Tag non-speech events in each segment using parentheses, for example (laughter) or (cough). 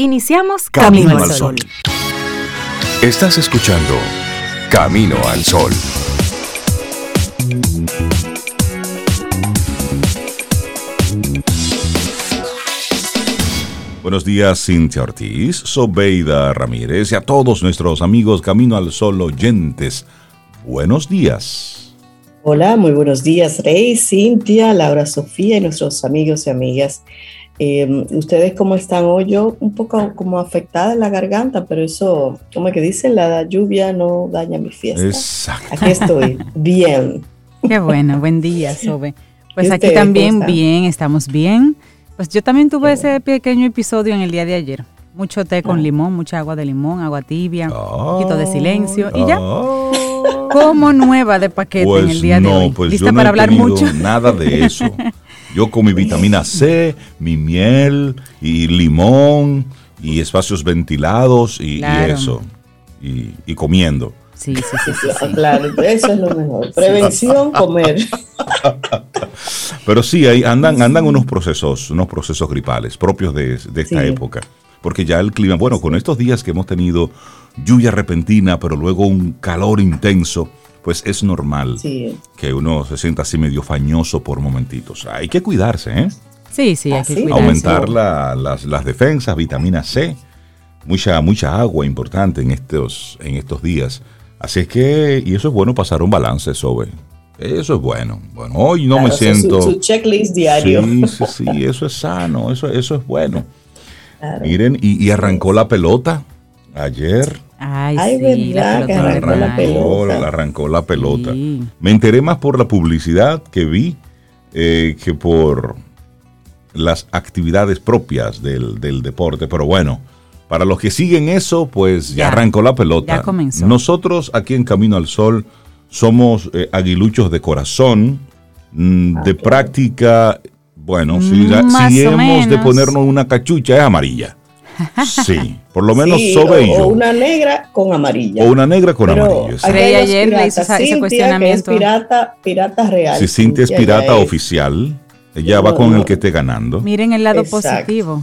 Iniciamos Camino, al Sol. Estás escuchando Camino al Sol. Buenos días, Cintia Ortiz, Sobeida Ramírez y a todos nuestros amigos Camino al Sol oyentes. Buenos días. Hola, muy buenos días, Rey, Cintia, Laura Sofía y nuestros amigos y amigas. Em, ¿Ustedes cómo están hoy? Yo un poco como afectada en la garganta, pero eso, como que dicen, la lluvia no daña mi fiesta. Exacto. Aquí estoy, (laughs) bien. Qué bueno, buen día, (laughs) Sobe. Pues aquí también bien, estamos bien. Pues yo también tuve ese pequeño episodio en el día de ayer. Mucho té con ah. limón, mucha agua de limón, agua tibia, un poquito de silencio y ya. Oh. Como nueva de paquete en el pues día de hoy. Pues ¿Lista para hablar mucho? Nada de eso. (laughs) Yo con mi vitamina C, mi miel y limón y espacios ventilados y, eso. Y, comiendo. Sí, sí, sí, Claro, eso es lo mejor. Prevención, (laughs) comer. Pero sí, ahí andan, andan unos procesos, unos procesos gripales propios de, esta época. Porque ya el clima, bueno, con estos días que hemos tenido lluvia repentina, pero luego un calor intenso, pues es normal que uno se sienta así medio fañoso por momentitos. Hay que cuidarse, ¿eh? Sí, sí, hay que cuidarse. Aumentar las, las, defensas, vitamina C, mucha, mucha agua importante en estos, en estos días. Así es que, y eso es bueno pasar un balance, sobre. Eso es bueno. Bueno, hoy no me siento. Su, checklist diario. Sí, sí, sí, eso es sano, eso, eso es bueno. Miren, y, y arrancó la pelota ayer. Ay, sí, la pelota arrancó, la pelota. arrancó la pelota. Me enteré más por la publicidad que vi eh, que por las actividades propias del, deporte. Pero bueno, para los que siguen eso, pues ya, arrancó la pelota. Ya comenzó. Nosotros aquí en Camino al Sol somos eh, aguiluchos de corazón, mm, de práctica. Bueno, si, si hemos de ponernos una cachucha es amarilla. Sí, por lo menos sí, o, una negra con amarilla. O una negra con amarilla. ayer le hizo ese cuestionamiento. es pirata, pirata real. Si Cintia es pirata oficial, ella va con el que esté ganando. Miren el lado positivo.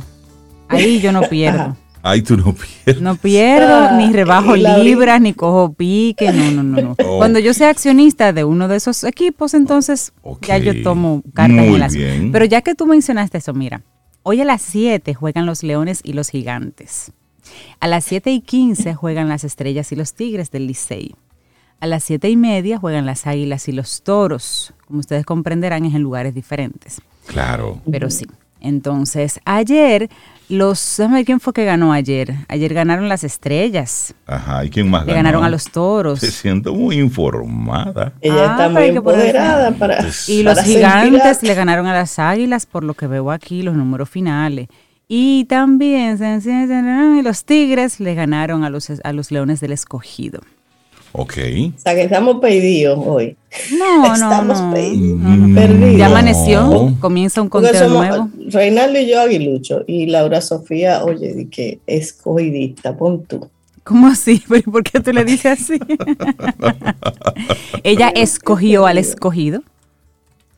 Ahí yo no pierdo. Ahí tú no pierdes. No pierdo, ah, ni rebajo libras, ni cojo pique, no, no, no. (laughs) Oh. Cuando yo sea accionista de uno de esos equipos, entonces ya yo tomo carta en las. Pero ya que tú mencionaste eso, mira, Hoy a las 7 juegan los Leones y los Gigantes. A las 7 y 15 juegan las Estrellas y los Tigres del Licey. A las 7 y media juegan las Águilas y los Toros. Como ustedes comprenderán, es en lugares diferentes. Claro. Pero sí. Entonces, ayer los, déjame ver quién fue que ganó ayer. Ayer ganaron las estrellas. Ajá, ¿y quién más Le ganaron a los toros. Se siento muy informada. Ella ah, está muy empoderada para. Y los gigantes le ganaron a las águilas, por lo que veo aquí, los números finales. Y también los tigres le ganaron a los, a los leones del escogido. Ok. O sea que estamos perdidos hoy. No, (laughs) estamos no, no. perdidos. Ya amaneció, comienza un conteo nuevo. Reinaldo y yo aguilucho y Laura Sofía, oye, di que escogidista, pon tú. ¿Cómo así? (laughs) ¿Por qué tú le dices así? (laughs) Ella escogió al escogido.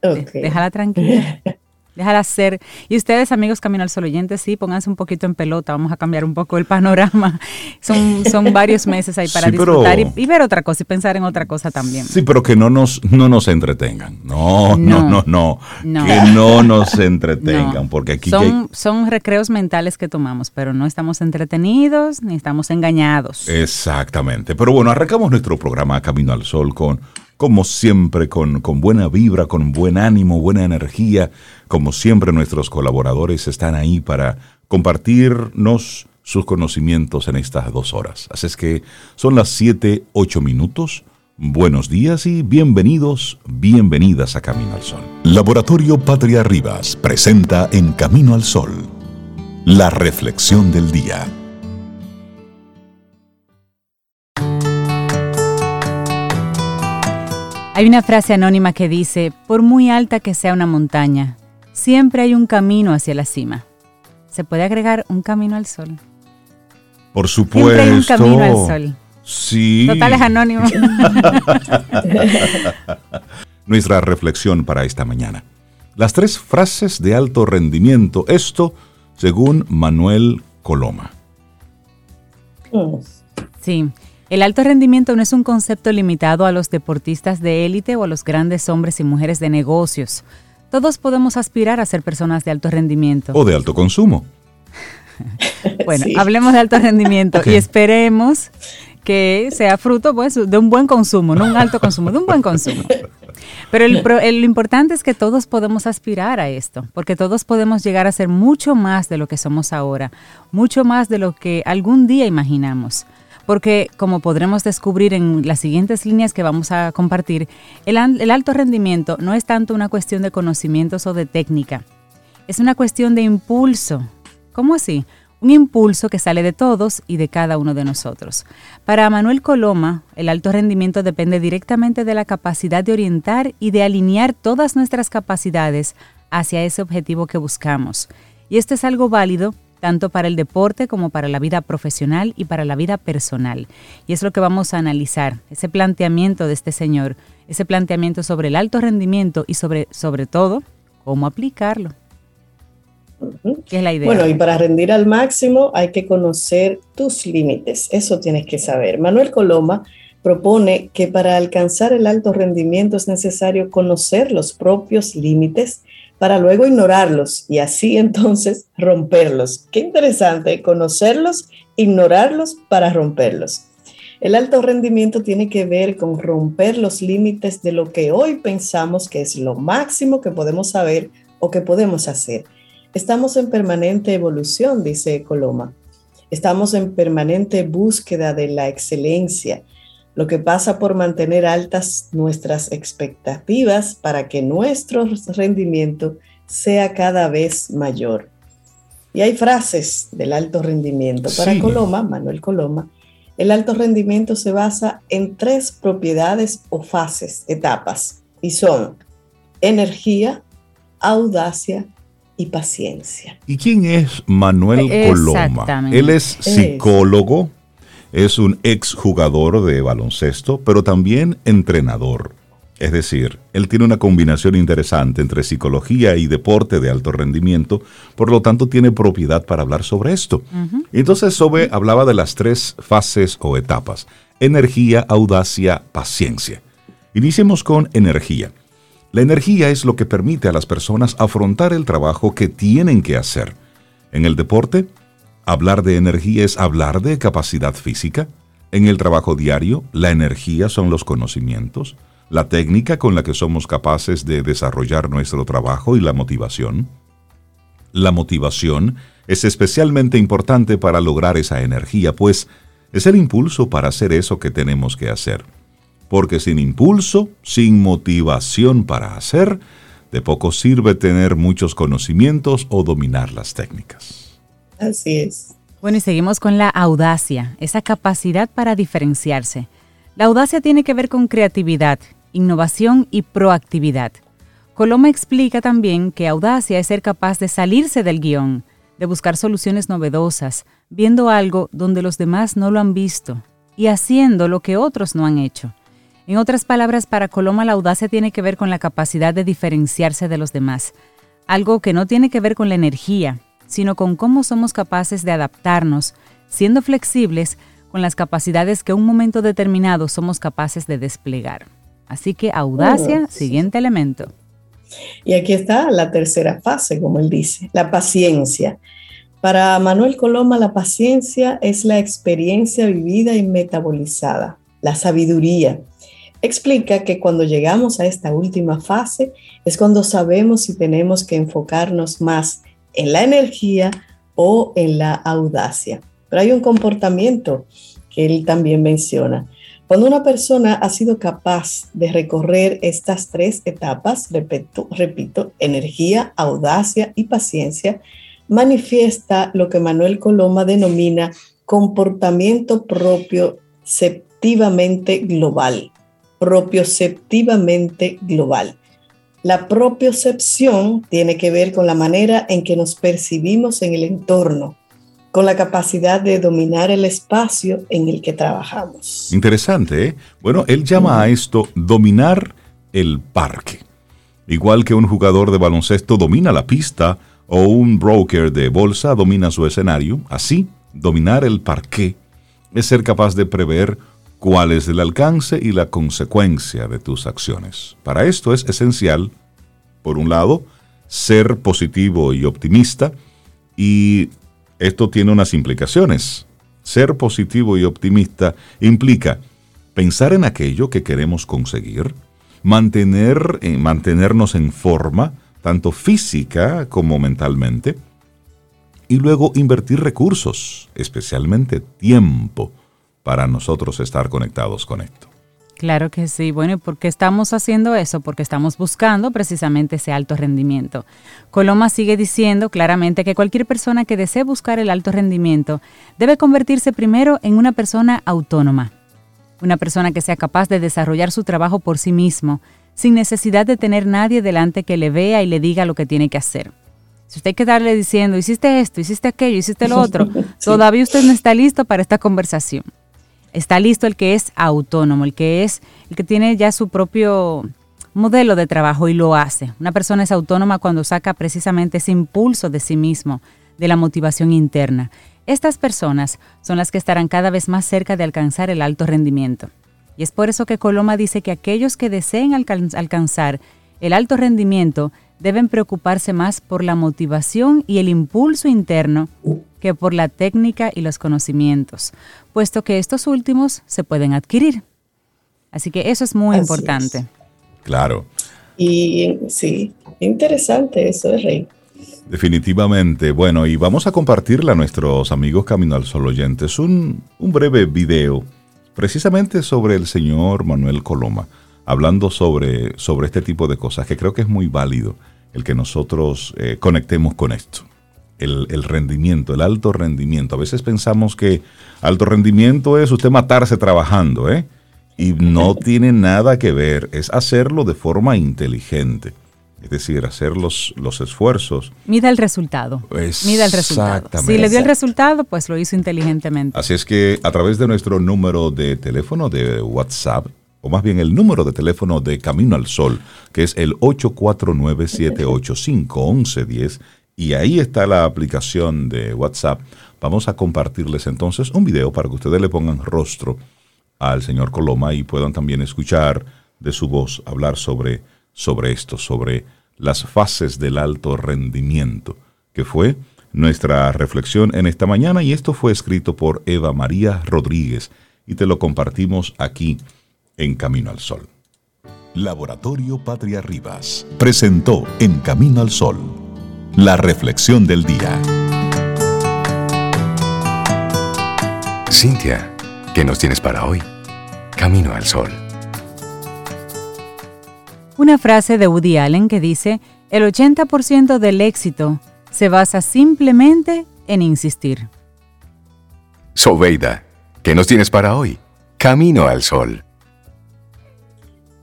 Okay. Déjala tranquila. Déjala ser. Y ustedes, amigos Camino al Sol oyentes, sí, pónganse un poquito en pelota. Vamos a cambiar un poco el panorama. (laughs) Son, son varios meses ahí para disfrutar y, ver otra cosa y pensar en otra cosa también. Sí, pero que no nos, no nos entretengan. No, no, no, no. Que no nos entretengan. Porque aquí. Son, son recreos mentales que tomamos, pero no estamos entretenidos ni estamos engañados. Exactamente. Pero bueno, arrancamos nuestro programa Camino al Sol con como siempre, con, buena vibra, con buen ánimo, buena energía. Como siempre, nuestros colaboradores están ahí para compartirnos sus conocimientos en estas dos horas. Así es que son las 7, 8 minutos. Buenos días y bienvenidos, bienvenidas a Camino al Sol. Laboratorio Patria Rivas presenta en Camino al Sol la reflexión del día. Hay una frase anónima que dice, por muy alta que sea una montaña, siempre hay un camino hacia la cima. ¿Se puede agregar un camino al sol? Por supuesto. Siempre hay un camino al sol. Sí. Total es anónimo. (laughs) Nuestra reflexión para esta mañana. Las tres frases de alto rendimiento. Esto según Manuel Coloma. Sí, el alto rendimiento no es un concepto limitado a los deportistas de élite o a los grandes hombres y mujeres de negocios. Todos podemos aspirar a ser personas de alto rendimiento. O de alto consumo. (laughs) bueno, hablemos de alto rendimiento y esperemos que sea fruto pues, de un buen consumo, no un alto consumo, de un buen consumo. Pero lo importante es que todos podemos aspirar a esto, porque todos podemos llegar a ser mucho más de lo que somos ahora, mucho más de lo que algún día imaginamos. Porque como podremos descubrir en las siguientes líneas que vamos a compartir, el, alto rendimiento no es tanto una cuestión de conocimientos o de técnica, es una cuestión de impulso. ¿Cómo así? un impulso que sale de todos y de cada uno de nosotros. Para Manuel Coloma, el alto rendimiento depende directamente de la capacidad de orientar y de alinear todas nuestras capacidades hacia ese objetivo que buscamos. Y esto es algo válido tanto para el deporte como para la vida profesional y para la vida personal. Y es lo que vamos a analizar, ese planteamiento de este señor, ese planteamiento sobre el alto rendimiento y sobre, sobre todo, cómo aplicarlo es la idea. Bueno, y para rendir al máximo hay que conocer tus límites, eso tienes que saber. Manuel Coloma propone que para alcanzar el alto rendimiento es necesario conocer los propios límites para luego ignorarlos y así entonces romperlos. Qué interesante, conocerlos, ignorarlos para romperlos. El alto rendimiento tiene que ver con romper los límites de lo que hoy pensamos que es lo máximo que podemos saber o que podemos hacer Estamos en permanente evolución, dice Coloma. Estamos en permanente búsqueda de la excelencia, lo que pasa por mantener altas nuestras expectativas para que nuestro rendimiento sea cada vez mayor. Y hay frases del alto rendimiento. Para Coloma, Manuel Coloma, el alto rendimiento se basa en tres propiedades o fases, etapas, y son energía, audacia y paciencia. ¿Y quién es Manuel Coloma? Él es psicólogo, es un exjugador de baloncesto, pero también entrenador. Es decir, él tiene una combinación interesante entre psicología y deporte de alto rendimiento, por lo tanto tiene propiedad para hablar sobre esto. Entonces Sobe hablaba de las tres fases o etapas, energía, audacia, paciencia. Iniciemos con energía. La energía es lo que permite a las personas afrontar el trabajo que tienen que hacer. En el deporte, hablar de energía es hablar de capacidad física. En el trabajo diario, la energía son los conocimientos, la técnica con la que somos capaces de desarrollar nuestro trabajo y la motivación. La motivación es especialmente importante para lograr esa energía, pues es el impulso para hacer eso que tenemos que hacer porque sin impulso, sin motivación para hacer, de poco sirve tener muchos conocimientos o dominar las técnicas. Así es. Bueno, y seguimos con la audacia, esa capacidad para diferenciarse. La audacia tiene que ver con creatividad, innovación y proactividad. Coloma explica también que audacia es ser capaz de salirse del guion, de buscar soluciones novedosas, viendo algo donde los demás no lo han visto y haciendo lo que otros no han hecho. En otras palabras, para Coloma la audacia tiene que ver con la capacidad de diferenciarse de los demás, algo que no tiene que ver con la energía, sino con cómo somos capaces de adaptarnos, siendo flexibles con las capacidades que en un momento determinado somos capaces de desplegar. Así que audacia, siguiente elemento. Y aquí está la tercera fase, como él dice, la paciencia. Para Manuel Coloma, la paciencia es la experiencia vivida y metabolizada, la sabiduría, Explica que cuando llegamos a esta última fase es cuando sabemos si tenemos que enfocarnos más en la energía o en la audacia. Pero hay un comportamiento que él también menciona. Cuando una persona ha sido capaz de recorrer estas tres etapas, repito, repito, energía, audacia y paciencia, manifiesta lo que Manuel Coloma denomina comportamiento propio septivamente global propioceptivamente global. La propiocepción tiene que ver con la manera en que nos percibimos en el entorno, con la capacidad de dominar el espacio en el que trabajamos. Interesante, ¿eh? Bueno, él llama a esto dominar el parque. Igual que un jugador de baloncesto domina la pista o un broker de bolsa domina su escenario. Así, dominar el parqué es ser capaz de prever cuál es el alcance y la consecuencia de tus acciones. Para esto es esencial, por un lado, ser positivo y optimista, y esto tiene unas implicaciones. Ser positivo y optimista implica pensar en aquello que queremos conseguir, mantener, eh, mantenernos en forma, tanto física como mentalmente, y luego invertir recursos, especialmente tiempo, para nosotros estar conectados con esto. Claro que sí. Bueno, ¿y por qué estamos haciendo eso? Porque estamos buscando precisamente ese alto rendimiento. Coloma sigue diciendo claramente que cualquier persona que desee buscar el alto rendimiento debe convertirse primero en una persona autónoma, una persona que sea capaz de desarrollar su trabajo por sí mismo, sin necesidad de tener nadie delante que le vea y le diga lo que tiene que hacer. Si usted hay que darle diciendo, hiciste esto, hiciste aquello, hiciste lo otro, (laughs) todavía usted no está listo para esta conversación. Está listo el que es autónomo, el que es el que tiene ya su propio modelo de trabajo y lo hace. Una persona es autónoma cuando saca precisamente ese impulso de sí mismo, de la motivación interna. Estas personas son las que estarán cada vez más cerca de alcanzar el alto rendimiento. Y es por eso que Coloma dice que aquellos que deseen alcanzar el alto rendimiento deben preocuparse más por la motivación y el impulso interno que por la técnica y los conocimientos, puesto que estos últimos se pueden adquirir. Así que eso es muy importante. Claro. Y sí, interesante eso, Rey. Definitivamente. Bueno, y vamos a compartirle a nuestros amigos Camino al Sol oyentes un, un breve video precisamente sobre el señor Manuel Coloma hablando sobre, sobre este tipo de cosas, que creo que es muy válido el que nosotros eh, conectemos con esto. El, el, rendimiento, el alto rendimiento. A veces pensamos que alto rendimiento es usted matarse trabajando, ¿eh? Y no tiene nada que ver, es hacerlo de forma inteligente. Es decir, hacer los, los esfuerzos. Mida el resultado. Mida el resultado. Si le dio el resultado, pues lo hizo inteligentemente. Así es que a través de nuestro número de teléfono de WhatsApp, o más bien el número de teléfono de Camino al Sol, que es el 849-785-1110, y ahí está la aplicación de WhatsApp. Vamos a compartirles entonces un video para que ustedes le pongan rostro al señor Coloma y puedan también escuchar de su voz hablar sobre, sobre esto, sobre las fases del alto rendimiento, que fue nuestra reflexión en esta mañana y esto fue escrito por Eva María Rodríguez y te lo compartimos aquí en Camino al Sol. Laboratorio Patria Rivas presentó En Camino al Sol la reflexión del día. Cintia, ¿qué nos tienes para hoy? Camino al Sol. Una frase de Woody Allen que dice, el 80% del éxito se basa simplemente en insistir. Sobeida, ¿qué nos tienes para hoy? Camino al Sol.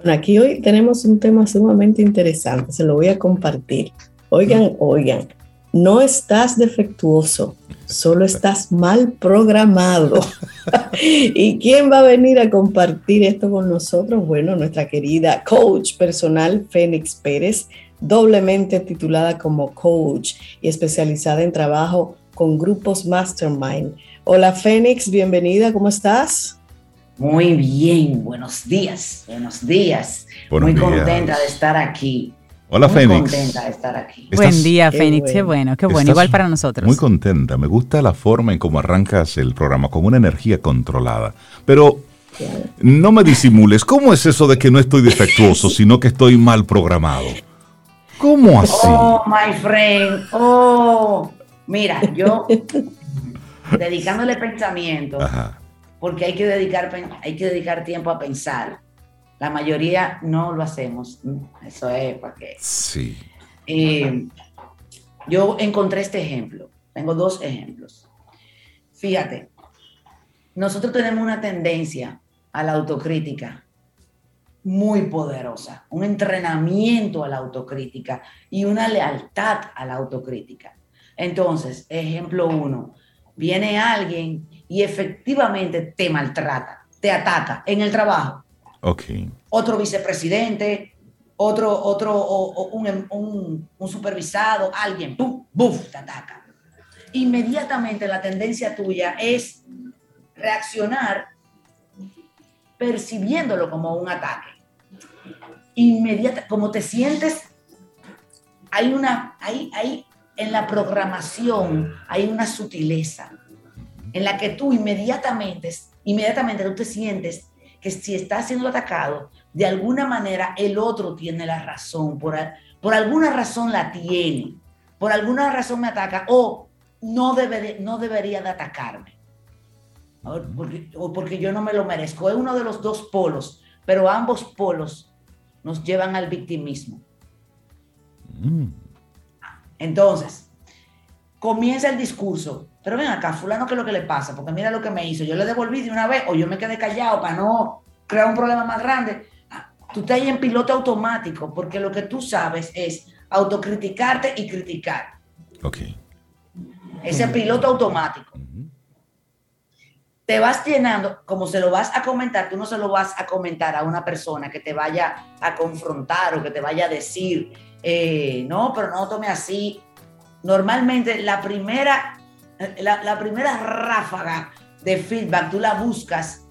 Aquí hoy tenemos un tema sumamente interesante, se lo voy a compartir. Oigan, oigan, no estás defectuoso, solo estás mal programado. (laughs) ¿Y quién va a venir a compartir esto con nosotros? Bueno, nuestra querida coach personal Fénix Pérez, doblemente titulada como coach y especializada en trabajo con grupos Mastermind. Hola Fénix, bienvenida, ¿cómo estás? Muy bien, buenos días, buenos días. Muy contenta de estar aquí. Hola, muy Fénix. contenta de estar aquí. Buen día, Fénix. Qué bueno, qué bueno. Igual para nosotros. Muy contenta. Me gusta la forma en cómo arrancas el programa, con una energía controlada. Pero no me disimules. ¿Cómo es eso de que no estoy defectuoso, (laughs) sino que estoy mal programado? ¿Cómo así? Oh, my friend. Oh, mira, yo (laughs) dedicándole pensamiento. Ajá porque hay que dedicar, hay que dedicar tiempo a pensar. La mayoría no lo hacemos. Eso es porque... Sí. Eh, yo encontré este ejemplo. Tengo dos ejemplos. Fíjate, nosotros tenemos una tendencia a la autocrítica muy poderosa, un entrenamiento a la autocrítica y una lealtad a la autocrítica. Entonces, ejemplo uno, viene alguien y efectivamente te maltrata, te ataca en el trabajo. Ok. Otro vicepresidente, otro, otro, o, un, un, un, supervisado, alguien, ¡pum! ¡buf! te ataca. Inmediatamente la tendencia tuya es reaccionar percibiéndolo como un ataque. Inmediata, como te sientes, hay una, hay, hay, en la programación hay una sutileza en la que tú inmediatamente, inmediatamente tú te sientes que si estás siendo atacado, de alguna manera el otro tiene la razón, por, por alguna razón la tiene, por alguna razón me ataca o no, debe, no debería de atacarme, porque, o porque yo no me lo merezco. Es uno de los dos polos, pero ambos polos nos llevan al victimismo. Mm. Entonces, comienza el discurso pero ven acá, fulano, ¿qué es lo que le pasa? Porque mira lo que me hizo. Yo le devolví de una vez o yo me quedé callado para no crear un problema más grande. Ah, tú estás ahí en piloto automático porque lo que tú sabes es autocriticarte y criticar. Ok. Ese piloto automático. Te vas llenando, como se lo vas a comentar, tú no se lo vas a comentar a una persona que te vaya a confrontar o que te vaya a decir, eh, no, pero no tome así. Normalmente la primera la, primera ráfaga de feedback tú la buscas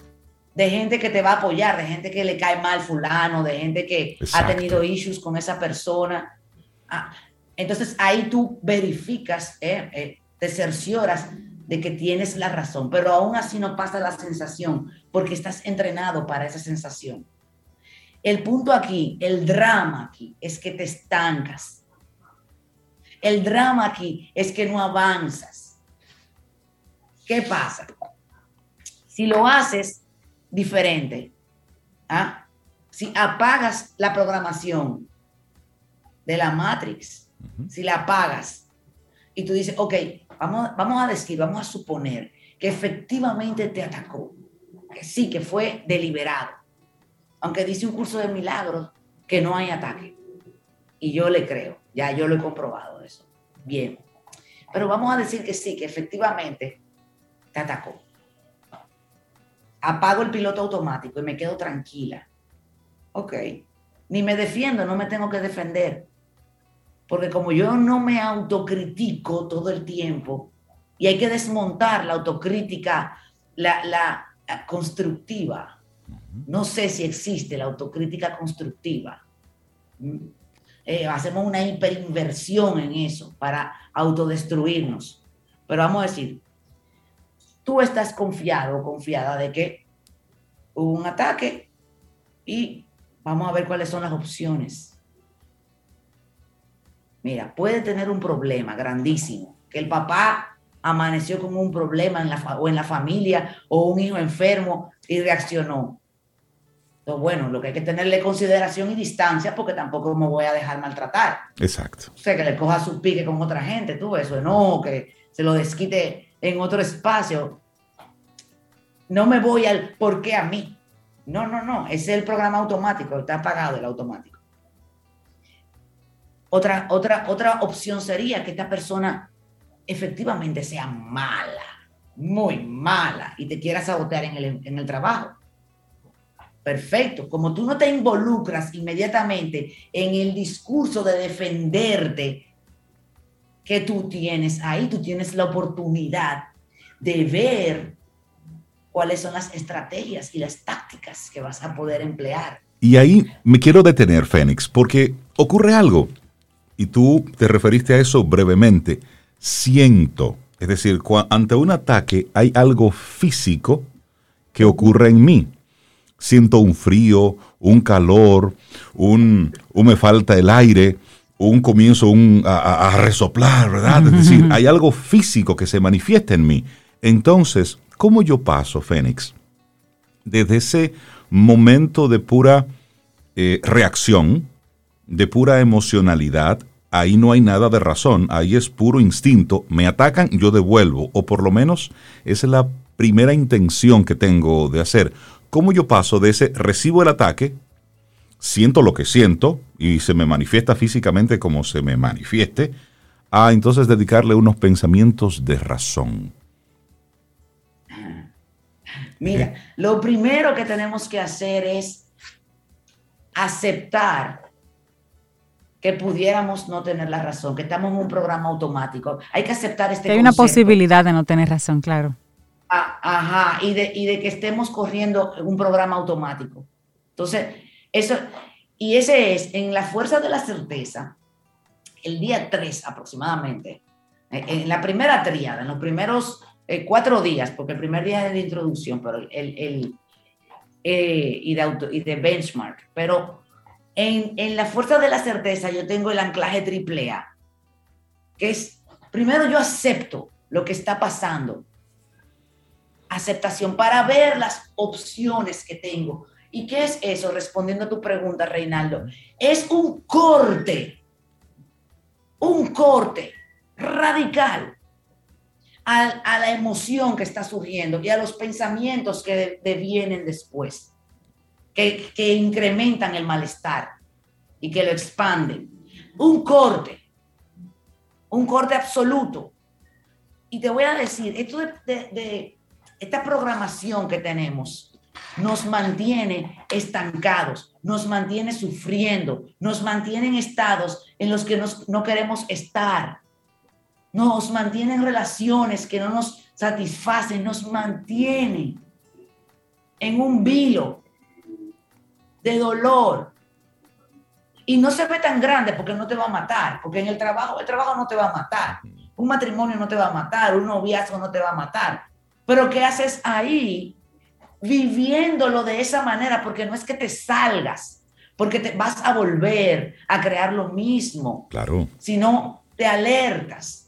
de gente que te va a apoyar, de gente que le cae mal fulano, de gente que ha tenido issues con esa persona. Ah, entonces ahí tú verificas, eh, eh, te cercioras de que tienes la razón, pero aún así no pasa la sensación porque estás entrenado para esa sensación. El punto aquí, el drama aquí, es que te estancas. El drama aquí es que no avanzas. ¿Qué pasa? Si lo haces diferente, ¿ah? si apagas la programación de la Matrix, si la apagas y tú dices, ok, vamos, vamos a decir, vamos a suponer que efectivamente te atacó, que sí, que fue deliberado, aunque dice un curso de milagros que no hay ataque. Y yo le creo, ya yo lo he comprobado eso. Bien. Pero vamos a decir que sí, que efectivamente te atacó. Apago el piloto automático y me quedo tranquila. Ok, ni me defiendo, no me tengo que defender. Porque como yo no me autocritico todo el tiempo, y hay que desmontar la autocrítica, la, constructiva. No sé si existe la autocrítica constructiva. Mm. Eh, hacemos una hiperinversión en eso para autodestruirnos. Pero vamos a decir, tú estás confiado o confiada de que hubo un ataque y vamos a ver cuáles son las opciones. Mira, puede tener un problema grandísimo, que el papá amaneció con un problema en la, o en la familia o un hijo enfermo y reaccionó. Entonces, bueno, lo que hay que tenerle consideración y distancia porque tampoco me voy a dejar maltratar. Exacto. O sea, que le coja su pique con otra gente, tú, eso, no, que se lo desquite en otro espacio. No me voy al por qué a mí. No, no, no. Es el programa automático. Está apagado el automático. Otra, otra, otra opción sería que esta persona efectivamente sea mala, muy mala, y te quiera sabotear en el, en el trabajo. Perfecto. Como tú no te involucras inmediatamente en el discurso de defenderte que tú tienes ahí, tú tienes la oportunidad de ver cuáles son las estrategias y las tácticas que vas a poder emplear. Y ahí me quiero detener, Fénix, porque ocurre algo, y tú te referiste a eso brevemente, siento, es decir, ante un ataque hay algo físico que ocurre en mí. Siento un frío, un calor, un, me falta el aire, un comienzo un, a, a, resoplar, ¿verdad? Es decir, hay algo físico que se manifiesta en mí. Entonces, ¿cómo yo paso, Fénix? Desde ese momento de pura eh, reacción, de pura emocionalidad, ahí no hay nada de razón, ahí es puro instinto, me atacan, yo devuelvo, o por lo menos esa es la primera intención que tengo de hacer. ¿Cómo yo paso de ese recibo el ataque, siento lo que siento y se me manifiesta físicamente como se me manifieste, a entonces dedicarle unos pensamientos de razón? Mira, lo primero que tenemos que hacer es aceptar que pudiéramos no tener la razón, que estamos en un programa automático. Hay que aceptar este Hay una posibilidad de no tener razón, claro. Ah, ajá, y de, y de que estemos corriendo un programa automático. Entonces, eso, y ese es, en la fuerza de la certeza, el día 3 aproximadamente, eh, en la primera triada, en los primeros eh, cuatro días, porque el primer día es de introducción, pero el, el eh, y, de auto, y de benchmark, pero en, en, la fuerza de la certeza yo tengo el anclaje triple A, que es, primero yo acepto lo que está pasando, aceptación para ver las opciones que tengo. ¿Y qué es eso? Respondiendo a tu pregunta, Reinaldo, es un corte, un corte radical a, la emoción que está surgiendo y a los pensamientos que devienen después, que, que incrementan el malestar y que lo expanden. Un corte, un corte absoluto. Y te voy a decir, esto de, de esta programación que tenemos nos mantiene estancados, nos mantiene sufriendo, nos mantiene en estados en los que nos, no queremos estar nos mantienen relaciones que no nos satisfacen, nos mantienen en un vilo de dolor. Y no se ve tan grande porque no te va a matar, porque en el trabajo, el trabajo no te va a matar, un matrimonio no te va a matar, un noviazgo no te va a matar. Pero ¿qué haces ahí viviéndolo de esa manera? Porque no es que te salgas, porque te vas a volver a crear lo mismo. Claro. Sino te alertas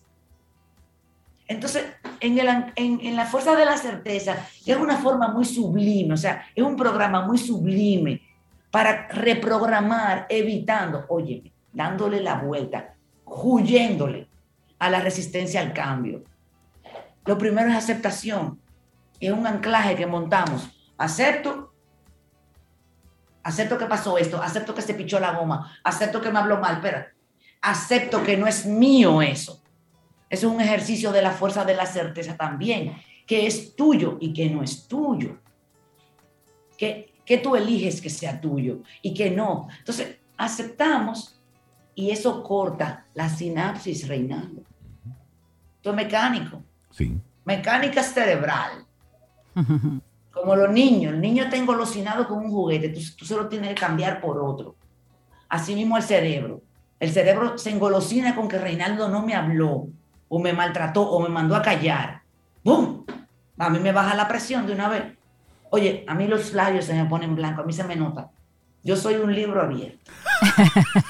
entonces, en, en, la fuerza de la certeza es una forma muy sublime, o sea, es un programa muy sublime para reprogramar, evitando, oye, dándole la vuelta, huyéndole a la resistencia al cambio. Lo primero es aceptación, es un anclaje que montamos. Acepto, acepto que pasó esto, acepto que se pichó la goma, acepto que me habló mal, pero acepto que no es mío eso es un ejercicio de la fuerza de la certeza también, que es tuyo y que no es tuyo. Que, que tú eliges que sea tuyo y que no. Entonces, aceptamos y eso corta la sinapsis, Reinaldo. Esto es mecánico. Sí. Mecánica cerebral. Como los niños. El niño está engolosinado con un juguete, tú, tú se lo tienes que cambiar por otro. Así mismo el cerebro. El cerebro se engolosina con que Reinaldo no me habló o me maltrató o me mandó a callar, ¡bum! A mí me baja la presión de una vez. Oye, a mí los labios se me ponen blancos, a mí se me nota. Yo soy un libro abierto.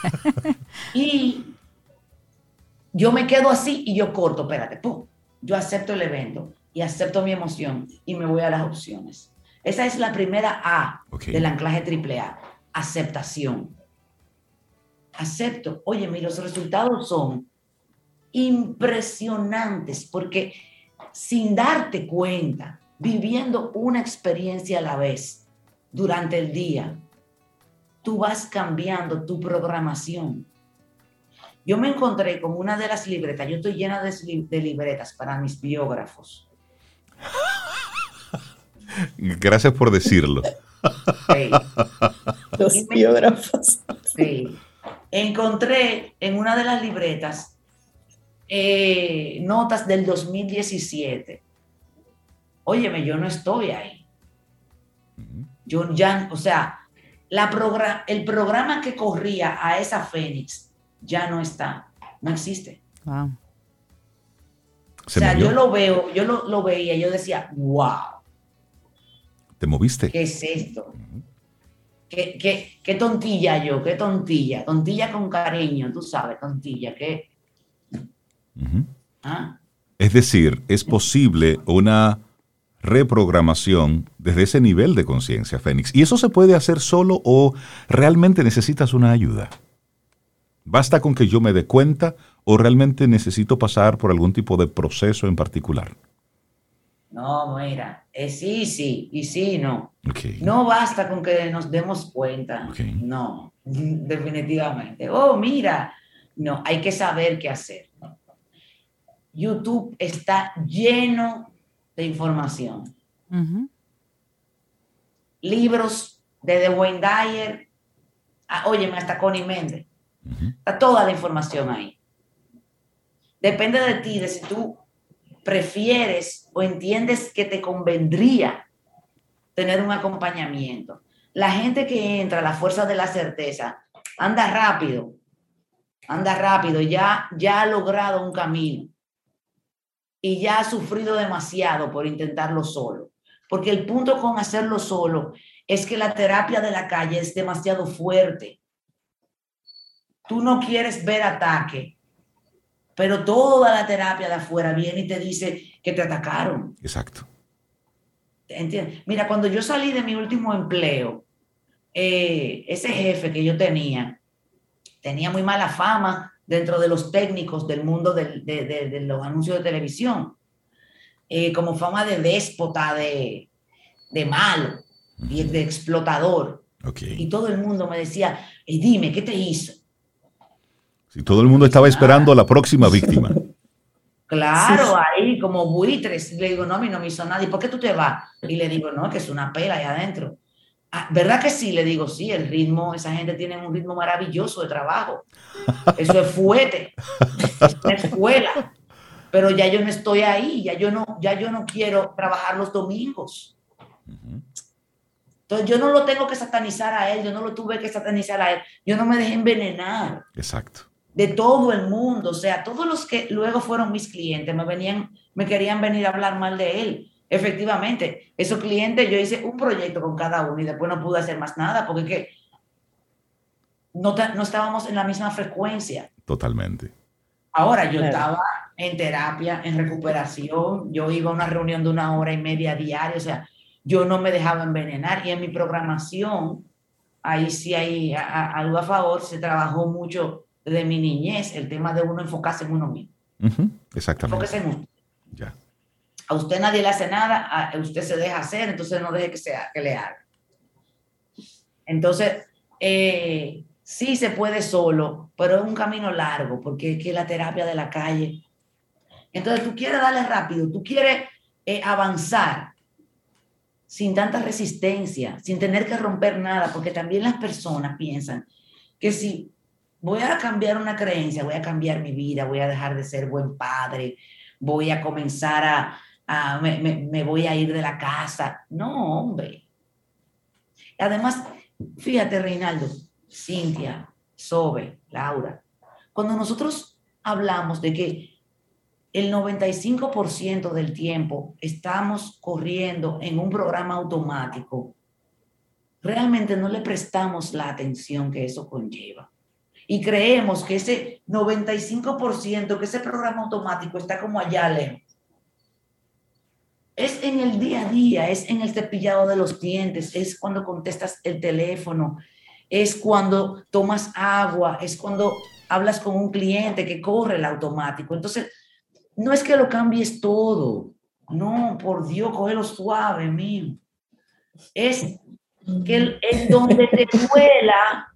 (laughs) y yo me quedo así y yo corto, espérate, ¡pum! Yo acepto el evento y acepto mi emoción y me voy a las opciones. Esa es la primera A del anclaje triple A, aceptación. Acepto, oye, los resultados son impresionantes, porque sin darte cuenta, viviendo una experiencia a la vez durante el día, tú vas cambiando tu programación. Yo me encontré con una de las libretas, yo estoy llena de, libretas para mis biógrafos. Gracias por decirlo. Los biógrafos. Sí. Encontré en una de las libretas eh, notas del 2017. Óyeme, yo no estoy ahí. Yo ya, o sea, la el programa que corría a esa Fénix ya no está, no existe. o sea, yo lo veo, yo lo, veía, yo decía, wow. ¿Te moviste? ¿Qué es esto? ¿Qué, qué, qué, tontilla yo, qué tontilla, tontilla con cariño, tú sabes, tontilla, qué, Ah. Es decir, es posible una reprogramación desde ese nivel de conciencia, Fénix. ¿Y eso se puede hacer solo o realmente necesitas una ayuda? ¿Basta con que yo me dé cuenta o realmente necesito pasar por algún tipo de proceso en particular? No, mira, es sí, sí, y sí, no. No basta con que nos demos cuenta. No, (laughs) definitivamente. Oh, mira, no, hay que saber qué hacer. YouTube está lleno de información. Libros de The Wayne Dyer, ah, óyeme, hasta Connie Méndez. Está toda la información ahí. Depende de ti, de si tú prefieres o entiendes que te convendría tener un acompañamiento. La gente que entra a la fuerza de la certeza anda rápido, anda rápido, ya, ya ha logrado un camino y ya ha sufrido demasiado por intentarlo solo. Porque el punto con hacerlo solo es que la terapia de la calle es demasiado fuerte. Tú no quieres ver ataque, pero toda la terapia de afuera viene y te dice que te atacaron. Exacto. ¿Entiendes? Mira, cuando yo salí de mi último empleo, eh, ese jefe que yo tenía tenía muy mala fama dentro de los técnicos del mundo de, los anuncios de televisión, eh, como fama de déspota, de, malo y de explotador. Y todo el mundo me decía, dime, ¿qué te hizo? Si todo el mundo estaba esperando a la próxima víctima. (laughs) Claro, ahí como buitres. Le digo, no, a mí no me hizo nada. ¿Y por qué tú te vas? Y le digo, no, que es una pela ahí adentro. Ah, ¿Verdad que sí? Le digo, sí, el ritmo, esa gente tiene un ritmo maravilloso de trabajo. Eso es fuerte, es una escuela. Pero ya yo no estoy ahí, ya yo no, ya yo no quiero trabajar los domingos. Entonces yo no lo tengo que satanizar a él, yo no lo tuve que satanizar a él, yo no me dejé envenenar. Exacto. De todo el mundo, o sea, todos los que luego fueron mis clientes me venían, me querían venir a hablar mal de él Efectivamente, esos clientes, yo hice un proyecto con cada uno y después no pude hacer más nada porque que no, no estábamos en la misma frecuencia. Totalmente. Ahora yo estaba en terapia, en recuperación, yo iba a una reunión de una hora y media diaria, o sea, yo no me dejaba envenenar y en mi programación, ahí sí hay algo a favor, se trabajó mucho de mi niñez, el tema de uno enfocarse en uno mismo. Exactamente. Enfóquese en usted. Ya a usted nadie le hace nada, a usted se deja hacer, entonces no deje que, sea, que le haga. Entonces, eh, sí se puede solo, pero es un camino largo, porque es que la terapia de la calle. Entonces, tú quieres darle rápido, tú quieres eh, avanzar sin tanta resistencia, sin tener que romper nada, porque también las personas piensan que si voy a cambiar una creencia, voy a cambiar mi vida, voy a dejar de ser buen padre, voy a comenzar a, Ah, me, voy a ir de la casa. No, hombre. Además, fíjate, Reinaldo, Cintia, Sobe, Laura, cuando nosotros hablamos de que el 95% del tiempo estamos corriendo en un programa automático, realmente no le prestamos la atención que eso conlleva. Y creemos que ese 95%, que ese programa automático está como allá lejos es en el día a día, es en el cepillado de los dientes, es cuando contestas el teléfono, es cuando tomas agua, es cuando hablas con un cliente que corre el automático. Entonces, no es que lo cambies todo, no, por Dios, cógelo suave, mío. Es que es donde te duela.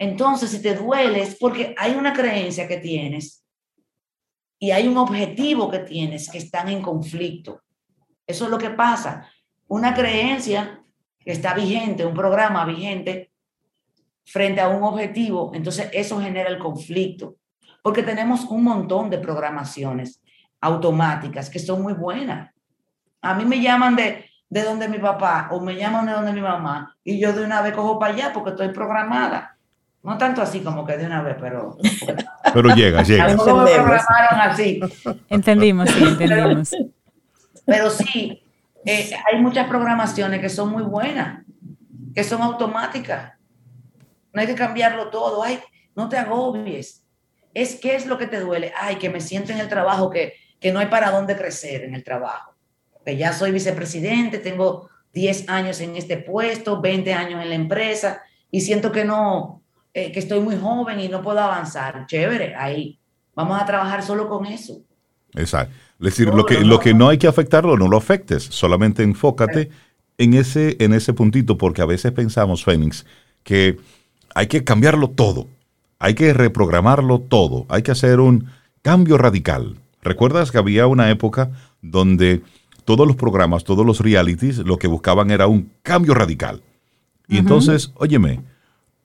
Entonces, si te duele es porque hay una creencia que tienes y hay un objetivo que tienes que están en conflicto. Eso es lo que pasa. Una creencia que está vigente, un programa vigente frente a un objetivo, entonces eso genera el conflicto, porque tenemos un montón de programaciones automáticas que son muy buenas. A mí me llaman de, de donde mi papá o me llaman de donde mi mamá y yo de una vez cojo para allá porque estoy programada. No tanto así como que de una vez, pero... Pero llega, (laughs) llega. me programaron así. Entendimos, sí, entendimos. Pero sí, eh, hay muchas programaciones que son muy buenas, que son automáticas. No hay que cambiarlo todo. Ay, no te agobies. Es qué es lo que te duele. Ay, que me siento en el trabajo, que, que no hay para dónde crecer en el trabajo. Que ya soy vicepresidente, tengo 10 años en este puesto, 20 años en la empresa y siento que no, eh, que estoy muy joven y no puedo avanzar. Chévere, ahí. Vamos a trabajar solo con eso. Exacto. Es decir, lo, que, lo que no hay que afectarlo, no lo afectes, solamente enfócate en ese, en ese puntito, porque a veces pensamos, Fénix, que hay que cambiarlo todo, hay que reprogramarlo todo, hay que hacer un cambio radical. ¿Recuerdas que había una época donde todos los programas, todos los realities, lo que buscaban era un cambio radical? Y entonces, óyeme,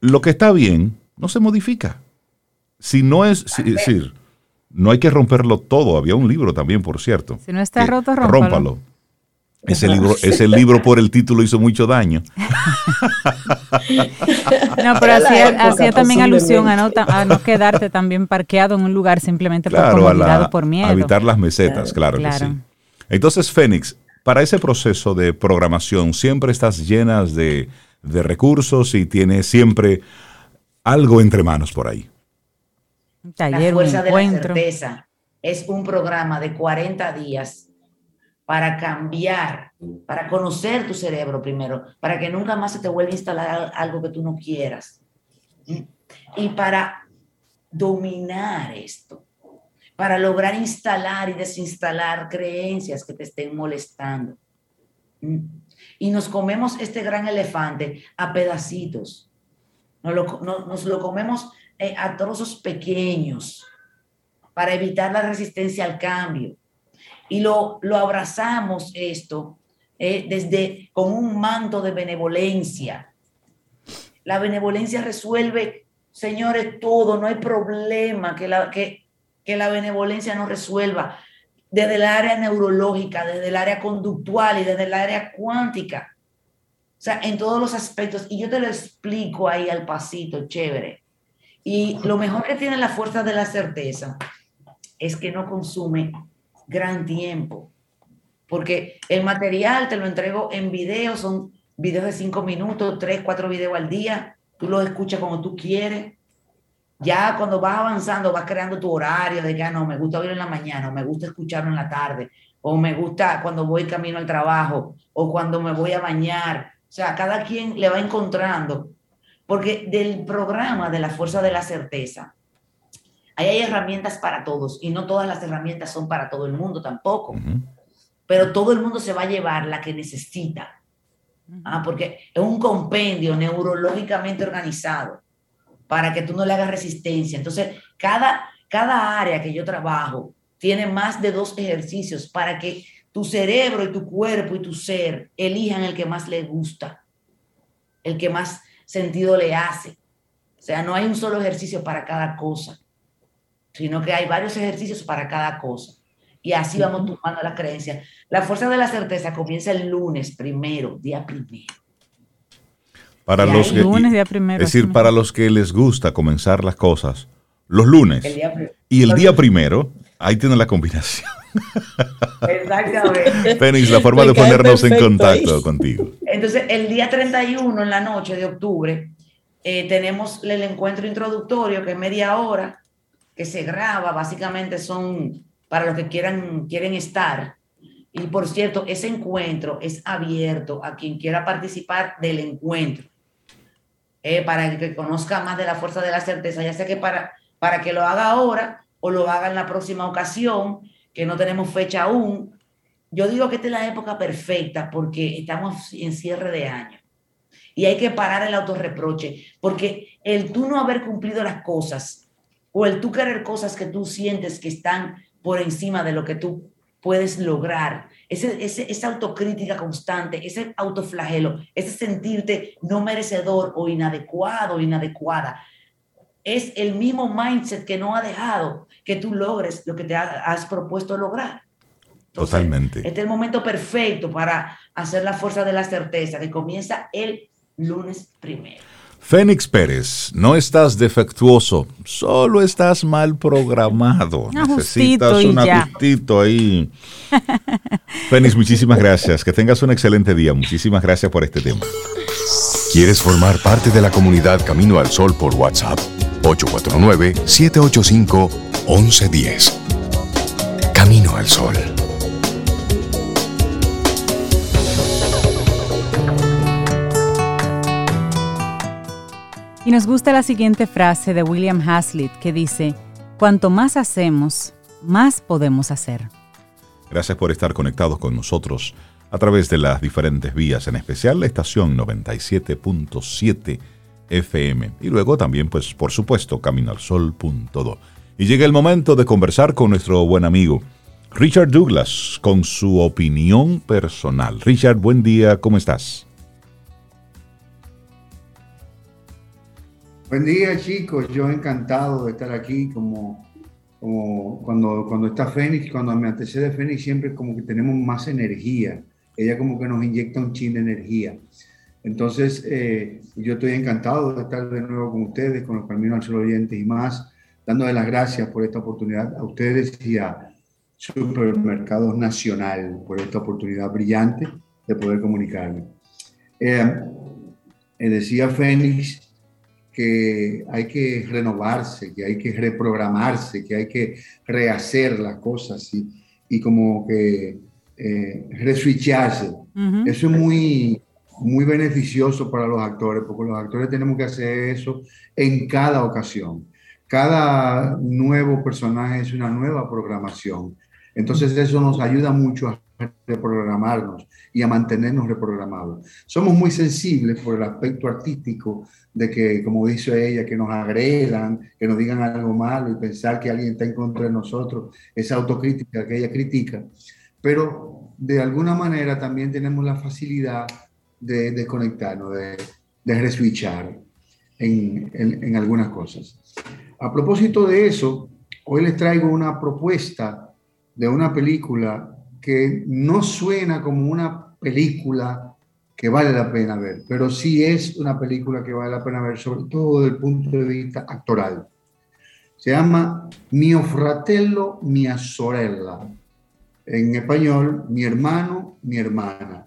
lo que está bien no se modifica. Si no es, decir, no hay que romperlo todo. Había un libro también, por cierto. Si no está roto, rómpalo. Ese libro, ese libro por el título hizo mucho daño. no, pero hacía, también alusión a no, quedarte también parqueado en un lugar simplemente por comodidad o por miedo. A evitar las mesetas, claro, que sí. Entonces, Fénix, para ese proceso de programación, siempre estás llenas de, de recursos y tienes siempre algo entre manos por ahí. la Fuerza de la Certeza es un programa de 40 días para cambiar, para conocer tu cerebro primero, para que nunca más se te vuelva a instalar algo que tú no quieras. Y para dominar esto, para lograr instalar y desinstalar creencias que te estén molestando. Y nos comemos este gran elefante a pedacitos. Nos lo, comemos eh, a trozos pequeños para evitar la resistencia al cambio y lo, lo abrazamos esto eh, desde con un manto de benevolencia. La benevolencia resuelve, señores, todo, no hay problema que la, que, que la benevolencia no resuelva desde el área neurológica, desde el área conductual y desde el área cuántica. O sea, en todos los aspectos. Y yo te lo explico ahí al pasito, chévere. Y lo mejor que tiene la fuerza de la certeza es que no consume gran tiempo, porque el material te lo entrego en video, son videos de cinco minutos, tres, cuatro videos al día, tú los escuchas como tú quieres. Ya cuando vas avanzando, vas creando tu horario de que ah, no, me gusta oír en la mañana, o me gusta escucharlo en la tarde, o me gusta cuando voy camino al trabajo, o cuando me voy a bañar. O sea, cada quien le va encontrando, porque del programa de la fuerza de la certeza, Ahí hay herramientas para todos y no todas las herramientas son para todo el mundo tampoco. Pero todo el mundo se va a llevar la que necesita. Ah, porque es un compendio neurológicamente organizado para que tú no le hagas resistencia. Entonces, cada, cada área que yo trabajo tiene más de dos ejercicios para que tu cerebro y tu cuerpo y tu ser elijan el que más le gusta, el que más sentido le hace. O sea, no hay un solo ejercicio para cada cosa sino que hay varios ejercicios para cada cosa. Y así vamos tumbando la creencia. La fuerza de la certeza comienza el lunes primero, día primero. Para los que, lunes, día primero, es decir, para los que les gusta comenzar las cosas los lunes y el día primero, ahí tienen la combinación. (laughs) Exactamente. Fénix, la forma de ponernos en contacto contigo. Entonces, el día 31 en la noche de octubre, eh, tenemos el encuentro introductorio, que es media hora, que se graba, básicamente son para los que quieran, quieren estar. Y por cierto, ese encuentro es abierto a quien quiera participar del encuentro, eh, para que conozca más de la fuerza de la certeza, ya sea que para, para que lo haga ahora o lo haga en la próxima ocasión, que no tenemos fecha aún. Yo digo que esta es la época perfecta porque estamos en cierre de año y hay que parar el autorreproche, porque el tú no haber cumplido las cosas o el tú querer cosas que tú sientes que están por encima de lo que tú puedes lograr, ese, esa autocrítica constante, ese autoflagelo, ese sentirte no merecedor o inadecuado o inadecuada, es el mismo mindset que no ha dejado que tú logres lo que te has propuesto lograr. Totalmente. Este es el momento perfecto para hacer la fuerza de la certeza que comienza el lunes primero. Fénix Pérez, no estás defectuoso, solo estás mal programado. Necesitas un ajustito ahí. (laughs) Fénix, muchísimas gracias. Que tengas un excelente día. Muchísimas gracias por este tema. ¿Quieres formar parte de la comunidad Camino al Sol por WhatsApp? 849-785-1110. Camino al Sol. Y nos gusta la siguiente frase de William Hazlitt que dice, cuanto más hacemos, más podemos hacer. Gracias por estar conectados con nosotros a través de las diferentes vías, en especial la estación 97.7 FM y luego también, pues por supuesto, caminoalsol.do. Y llega el momento de conversar con nuestro buen amigo Richard Douglas con su opinión personal. Richard, buen día, ¿cómo estás? Buen día, chicos. Yo encantado de estar aquí como, como cuando, cuando está Fénix, cuando me antecede Fénix, siempre como que tenemos más energía. Ella como que nos inyecta un chin de energía. Entonces, eh, yo estoy encantado de estar de nuevo con ustedes, con los Caminos al Sol Oyentes y más, dándole las gracias por esta oportunidad a ustedes y a Supermercados Nacional por esta oportunidad brillante de poder comunicarme. Eh, eh, decía Fénix que hay que renovarse, que hay que reprogramarse, que hay que rehacer las cosas y, y como que eh, reswitcharse. Eso es muy, muy beneficioso para los actores, porque los actores tenemos que hacer eso en cada ocasión. Cada nuevo personaje es una nueva programación. Entonces eso nos ayuda mucho a reprogramarnos y a mantenernos reprogramados. Somos muy sensibles por el aspecto artístico de que, como dice ella, que nos agredan, que nos digan algo malo y pensar que alguien está en contra de nosotros, esa autocrítica que ella critica. Pero de alguna manera también tenemos la facilidad de desconectarnos, de, de reswitchar en, en, en algunas cosas. A propósito de eso, hoy les traigo una propuesta de una película que no suena como una película que vale la pena ver, pero sí es una película que vale la pena ver, sobre todo desde el punto de vista actoral. Se llama Mio fratello, mia sorella. En español, mi hermano, mi hermana.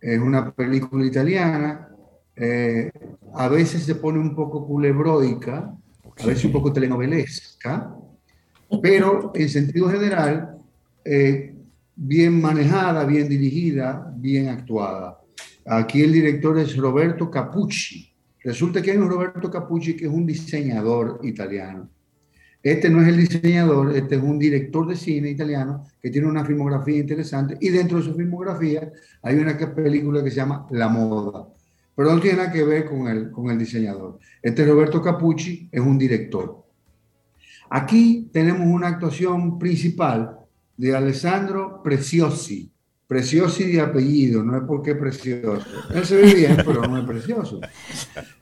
Es una película italiana. Eh, a veces se pone un poco culebroica, a veces un poco telenovelesca, pero en sentido general eh, bien manejada, bien dirigida, bien actuada. Aquí el director es Roberto Capucci. Resulta que hay un Roberto Capucci que es un diseñador italiano. Este no es el diseñador, este es un director de cine italiano que tiene una filmografía interesante y dentro de su filmografía hay una película que se llama La Moda, pero no tiene nada que ver con el, con el diseñador. Este Roberto Capucci es un director. Aquí tenemos una actuación principal de Alessandro Preciosi. Preciosi de apellido, no es porque precioso. Él se ve bien, pero no es precioso.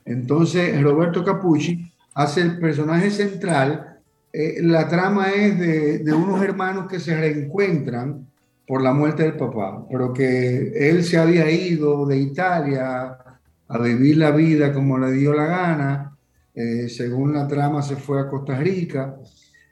Entonces, Roberto Capucci hace el personaje central. Eh, la trama es de, unos hermanos que se reencuentran por la muerte del papá, pero que él se había ido de Italia a vivir la vida como le dio la gana. Eh, según la trama, se fue a Costa Rica.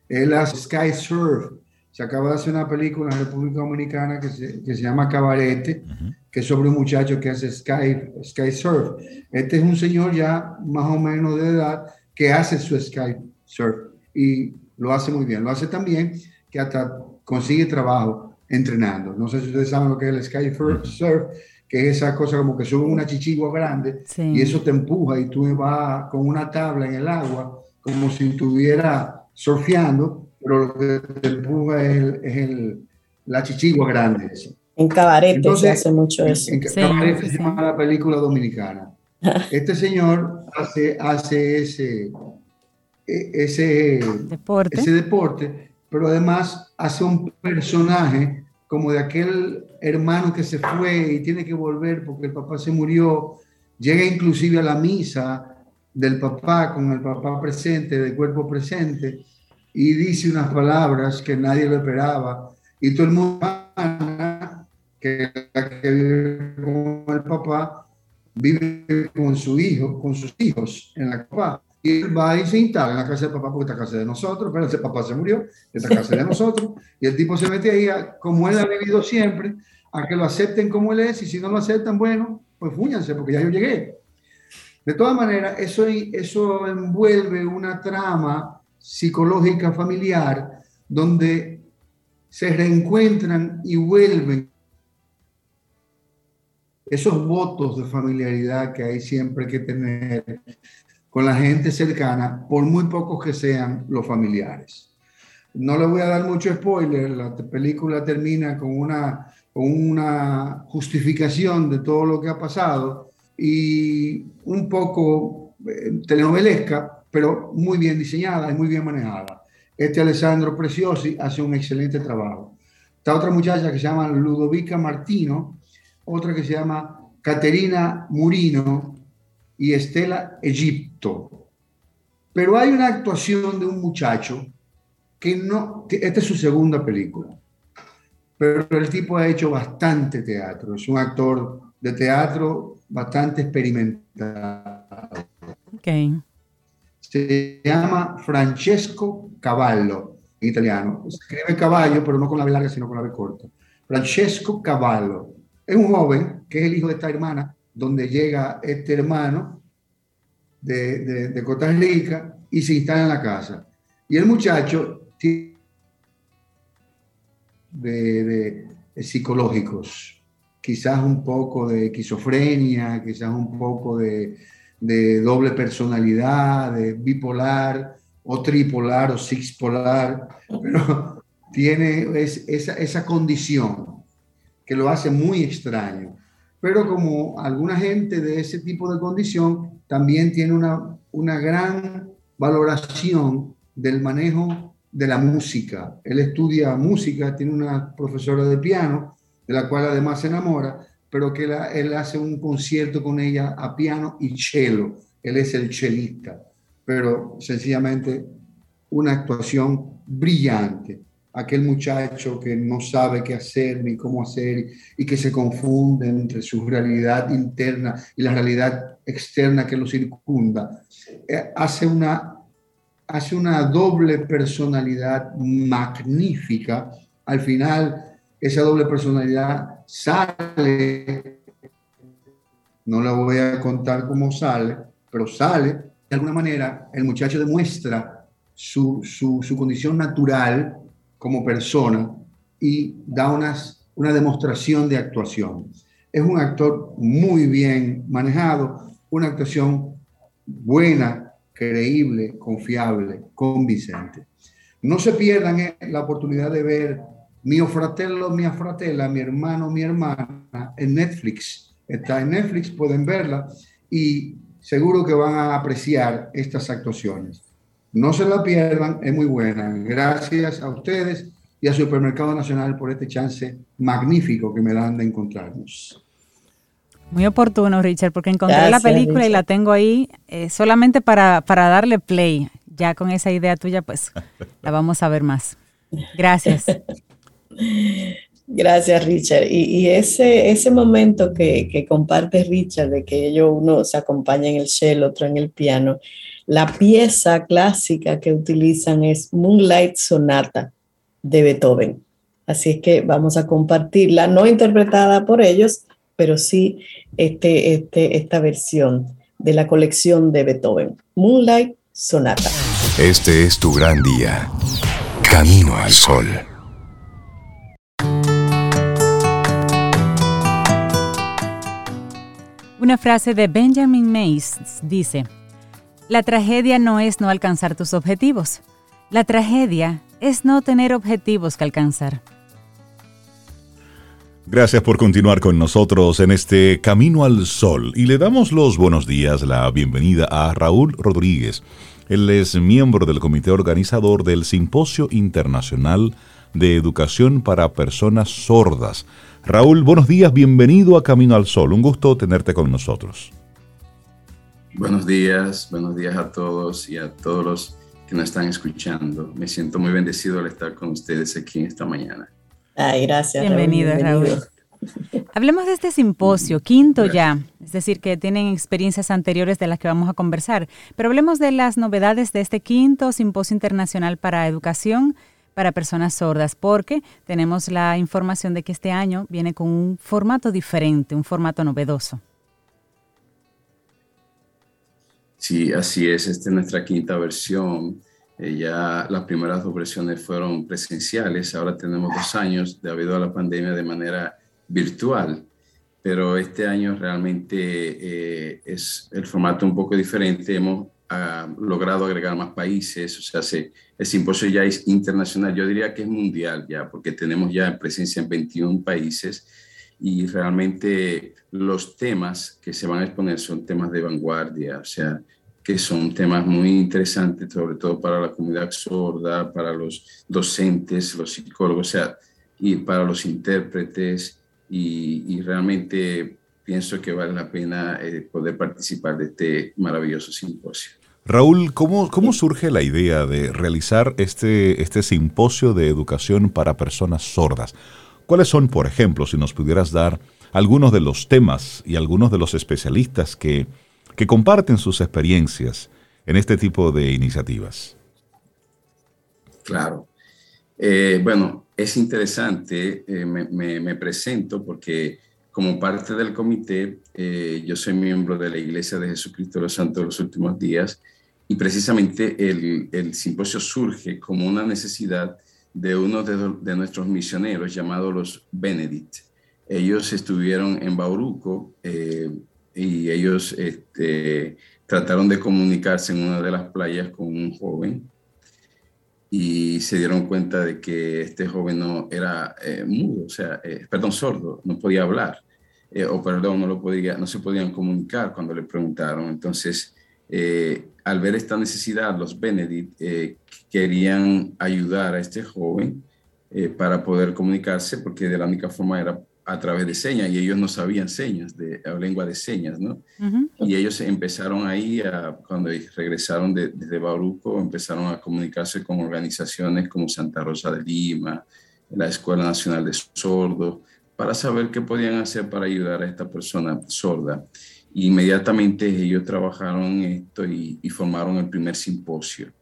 Él hace sky surf se acaba de hacer una película en la República Dominicana que se, que se llama Cabarete, que es sobre un muchacho que hace sky, sky surf. Este es un señor ya más o menos de edad que hace su sky surf y lo hace muy bien. Lo hace también que hasta consigue trabajo entrenando. No sé si ustedes saben lo que es el sky surf, que es esa cosa como que sube una chichigua grande y eso te empuja y tú vas con una tabla en el agua como si estuviera surfeando pero lo que te empuja es, el, la chichigua grande. En Cabaret se hace mucho eso. En, Cabaret se llama la película dominicana. (laughs) Este señor hace, hace ese, e, ese, deporte. ese deporte, pero además hace un personaje como de aquel hermano que se fue y tiene que volver porque el papá se murió, llega inclusive a la misa del papá con el papá presente, del cuerpo presente, y dice unas palabras que nadie lo esperaba y todo el mundo que que vive con el papá vive con su hijo, con sus hijos en la casa. Y él va y se instala en la casa del papá porque esta casa es de nosotros, pero ese papá se murió, esta casa es de nosotros. Y el tipo se mete ahí, como él ha vivido siempre, a que lo acepten como él es, y si no lo aceptan, bueno, pues fúñanse, porque ya yo llegué. De todas maneras, eso, eso envuelve una trama psicológica familiar donde se reencuentran y vuelven esos votos de familiaridad que hay siempre que tener con la gente cercana, por muy pocos que sean los familiares. No le voy a dar mucho spoiler, la película termina con una, con una justificación de todo lo que ha pasado y un poco eh, telenovelesca, pero muy bien diseñada y muy bien manejada. Este Alessandro Preciosi hace un excelente trabajo. Está otra muchacha que se llama Ludovica Martino, otra que se llama Caterina Murino y Estela Egipto. Pero hay una actuación de un muchacho que no, esta es su segunda película, pero el tipo ha hecho bastante teatro, es un actor de teatro bastante experimentado. Okay. Se llama Francesco Cavallo, en italiano. Se escribe caballo, pero no con la B larga, sino con la B corta. Francesco Cavallo. Es un joven que es el hijo de esta hermana, donde llega este hermano de, de, de Costa Rica y se instala en la casa. Y el muchacho tiene de, de, psicológicos, quizás un poco de esquizofrenia, quizás un poco de, de doble personalidad, de bipolar o tripolar o sixpolar, pero tiene esa, esa condición que lo hace muy extraño. Pero como alguna gente de ese tipo de condición también tiene una, una gran valoración del manejo de la música. Él estudia música, tiene una profesora de piano, de la cual además se enamora, pero que él hace un concierto con ella a piano y cello. Él es el chelista, pero sencillamente una actuación brillante. Aquel muchacho que no sabe qué hacer ni cómo hacer y que se confunde entre su realidad interna y la realidad externa que lo circunda, eh, hace una hace una doble personalidad magnífica. Al final, esa doble personalidad sale, no la voy a contar cómo sale, pero sale. De alguna manera, el muchacho demuestra su, su, condición natural como persona y da unas, una demostración de actuación. Es un actor muy bien manejado, una actuación buena, creíble, confiable, convincente. No se pierdan eh, la oportunidad de ver Mio Fratello, Mia Fratella, mi hermano, mi hermana, en Netflix. Está en Netflix, pueden verla y seguro que van a apreciar estas actuaciones. No se la pierdan, es muy buena. Gracias a ustedes y a Supermercado Nacional por este chance magnífico que me dan de encontrarnos. Muy oportuno, Richard, porque encontré la película y la tengo ahí eh, solamente para, para darle play. Ya con esa idea tuya, pues la vamos a ver más. Gracias. (laughs) Gracias, Richard. Y, ese, ese momento que, que, comparte Richard, de que ellos uno se acompaña en el cello, otro en el piano, la pieza clásica que utilizan es Moonlight Sonata de Beethoven. Así es que vamos a compartirla, no interpretada por ellos, pero sí este, este, esta versión de la colección de Beethoven, Moonlight Sonata. Este es tu gran día. Camino al sol. Una frase de Benjamin Mays dice, La tragedia no es no alcanzar tus objetivos. La tragedia es no tener objetivos que alcanzar. Gracias por continuar con nosotros en este Camino al Sol y le damos los buenos días, la bienvenida a Raúl Rodríguez. Él es miembro del comité organizador del Simposio Internacional de Educación para Personas Sordas. Raúl, buenos días, bienvenido a Camino al Sol. Un gusto tenerte con nosotros. Buenos días, buenos días a todos y a todos los que nos están escuchando. Me siento muy bendecido al estar con ustedes aquí en esta mañana. Ay, gracias. Bienvenido, Raúl. (laughs) Hablemos de este simposio, quinto ya, es decir, que tienen experiencias anteriores de las que vamos a conversar, pero hablemos de las novedades de este quinto simposio internacional para educación para personas sordas, porque tenemos la información de que este año viene con un formato diferente, un formato novedoso. Sí, así es, esta es nuestra quinta versión. Eh, ya las primeras dos versiones fueron presenciales, ahora tenemos dos años debido a la pandemia de manera virtual, pero este año realmente eh, es el formato un poco diferente. Hemos ah, logrado agregar más países, o sea, se, el simposio ya es internacional, yo diría que es mundial ya, porque tenemos ya presencia en 21 países y realmente los temas que se van a exponer son temas de vanguardia, o sea, que son temas muy interesantes, sobre todo para la comunidad sorda, para los docentes, los psicólogos, o sea, y para los intérpretes, y, realmente pienso que vale la pena eh, poder participar de este maravilloso simposio. Raúl, ¿cómo, ¿cómo, surge la idea de realizar este, este simposio de educación para personas sordas? ¿Cuáles son, por ejemplo, si nos pudieras dar algunos de los temas y algunos de los especialistas que, que comparten sus experiencias en este tipo de iniciativas? Claro. Eh, bueno, es interesante, eh, me, presento porque como parte del comité, eh, yo soy miembro de la Iglesia de Jesucristo de los Santos de los Últimos Días y precisamente el, el simposio surge como una necesidad de uno de, de, nuestros misioneros llamados los Benedict. Ellos estuvieron en Bauruco y ellos este, trataron de comunicarse en una de las playas con un joven y se dieron cuenta de que este joven no era eh, mudo, o sea, eh, perdón, sordo, no podía hablar, eh, o perdón, no, lo podía, no se podían comunicar cuando le preguntaron. Entonces, al ver esta necesidad, los Benedict querían ayudar a este joven para poder comunicarse, porque de la única forma era a través de señas y ellos no sabían señas, de lengua de señas, ¿no? Y ellos empezaron ahí, a, cuando regresaron de, desde Bauruco, empezaron a comunicarse con organizaciones como Santa Rosa de Lima, la Escuela Nacional de Sordos, para saber qué podían hacer para ayudar a esta persona sorda. Inmediatamente ellos trabajaron esto y, formaron el primer simposio.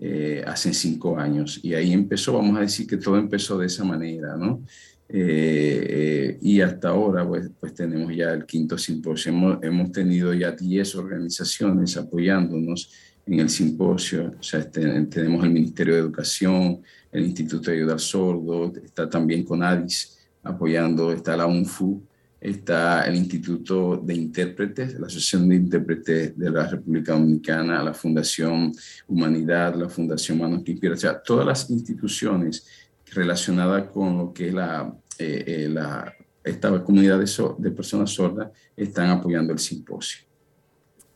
Eh, hace cinco años y ahí empezó, vamos a decir que todo empezó de esa manera, ¿no? Eh, y hasta ahora pues, pues, tenemos ya el quinto simposio. Hemos, hemos tenido ya 10 organizaciones apoyándonos en el simposio. O sea, este, tenemos el Ministerio de Educación, el Instituto de Ayuda al Sordo, está también con ADIS apoyando, está la UNFU, está el Instituto de Intérpretes, la Asociación de Intérpretes de la República Dominicana, la Fundación Humanidad, la Fundación Manos que o sea, todas las instituciones relacionada con lo que es la, eh, eh, la esta comunidad de, de, personas sordas están apoyando el simposio.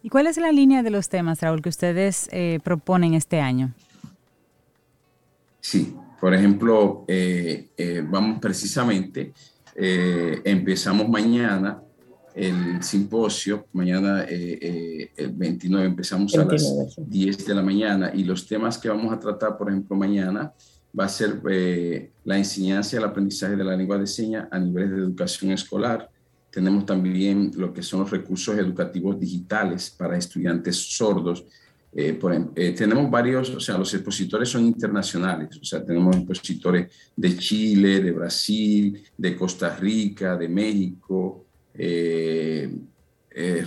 ¿Y cuál es la línea de los temas, Raúl, que ustedes eh, proponen este año? Sí, por ejemplo, vamos precisamente, empezamos mañana el simposio, mañana el 29 empezamos a las 10 de la mañana y los temas que vamos a tratar, por ejemplo, mañana va a ser eh, la enseñanza y el aprendizaje de la lengua de señas a niveles de educación escolar. Tenemos también lo que son los recursos educativos digitales para estudiantes sordos. Eh, eh, tenemos varios, o sea, los expositores son internacionales, o sea, tenemos expositores de Chile, de Brasil, de Costa Rica, de México,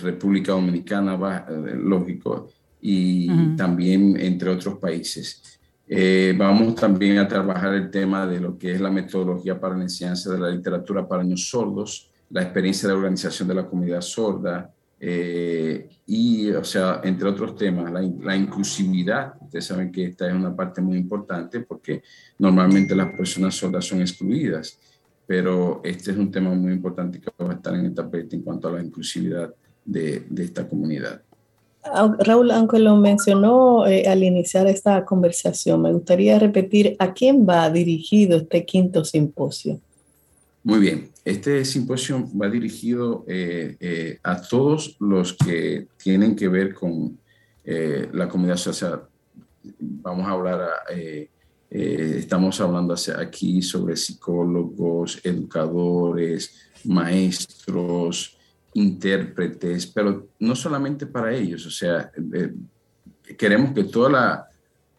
República Dominicana, lógico, y también entre otros países. Eh, vamos también a trabajar el tema de lo que es la metodología para la enseñanza de la literatura para niños sordos, la experiencia de organización de la comunidad sorda eh, y, o sea, entre otros temas, la, la, inclusividad. Ustedes saben que esta es una parte muy importante porque normalmente las personas sordas son excluidas, pero este es un tema muy importante que va a estar en el tapete en cuanto a la inclusividad de, de esta comunidad. Raúl, aunque lo mencionó eh, al iniciar esta conversación, me gustaría repetir a quién va dirigido este quinto simposio. Muy bien, este simposio va dirigido eh, eh, a todos los que tienen que ver con la comunidad social. Vamos a hablar, estamos hablando aquí sobre psicólogos, educadores, maestros, intérpretes, pero no solamente para ellos, o sea, eh, queremos que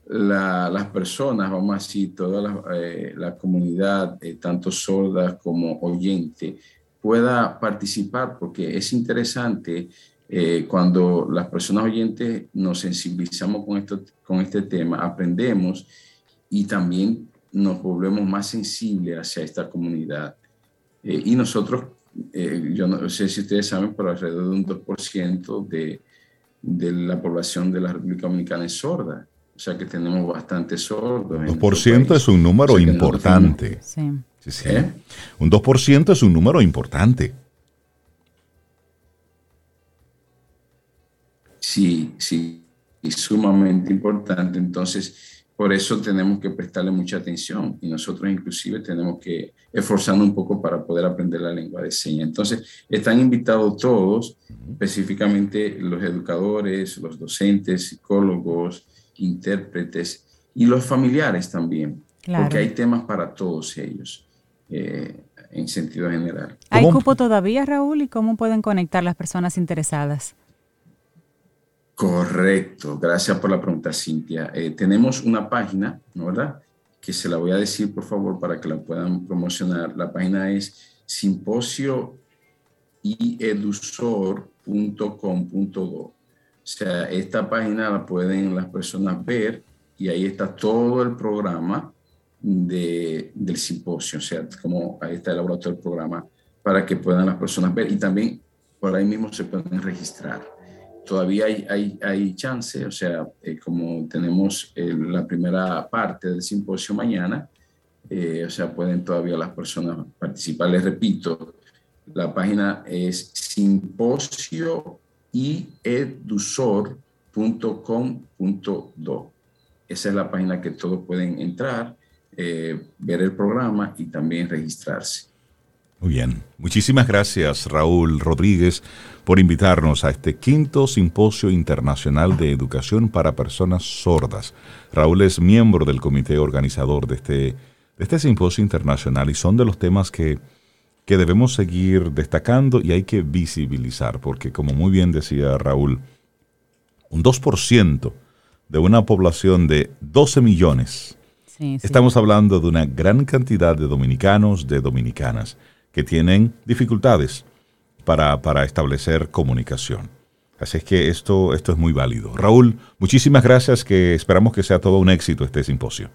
todas las personas, vamos a decir, toda la, eh, comunidad, eh, tanto sorda como oyente, pueda participar, porque es interesante cuando las personas oyentes nos sensibilizamos con, esto, con este tema, aprendemos y también nos volvemos más sensibles hacia esta comunidad. y nosotros eh, yo no sé si ustedes saben, pero alrededor de un 2% de, de la población de la República Dominicana es sorda. O sea que tenemos bastantes sordos. 2% es un número importante. Sí. Sí, ¿Eh? Un 2% es un número importante. Sí, sí, y sumamente importante. Entonces, por eso tenemos que prestarle mucha atención y nosotros inclusive tenemos que esforzarnos un poco para poder aprender la lengua de señas. Entonces, están invitados todos, específicamente los educadores, los docentes, psicólogos, intérpretes y los familiares también, porque hay temas para todos ellos. Eh, en sentido general. ¿Hay cupo todavía, Raúl? ¿Y cómo pueden conectar las personas interesadas? Correcto, gracias por la pregunta, Cintia. Eh, tenemos una página, ¿no verdad? Que se la voy a decir, por favor, para que la puedan promocionar. La página es simposioiedusor.com.do. O sea, esta página la pueden las personas ver y ahí está todo el programa de, del simposio, o sea, como ahí está elaborado todo el programa para que puedan las personas ver y también por ahí mismo se pueden registrar todavía hay, hay, hay chance, o sea, eh, como tenemos la primera parte del simposio mañana, eh, o sea, pueden todavía las personas participar. Les repito, la página es simposio Esa es la página que todos pueden entrar, eh, ver el programa y también registrarse. Muy bien. Muchísimas gracias, Raúl Rodríguez, por invitarnos a este quinto Simposio Internacional de Educación para Personas Sordas. Raúl es miembro del comité organizador de este, de este simposio internacional y son de los temas que, que debemos seguir destacando y hay que visibilizar, porque como muy bien decía Raúl, un 2% de una población de 12 millones. Estamos hablando de una gran cantidad de dominicanos, de dominicanas que tienen dificultades para, establecer comunicación. Así es que esto, esto es muy válido. Raúl, muchísimas gracias, que esperamos que sea todo un éxito este simposio.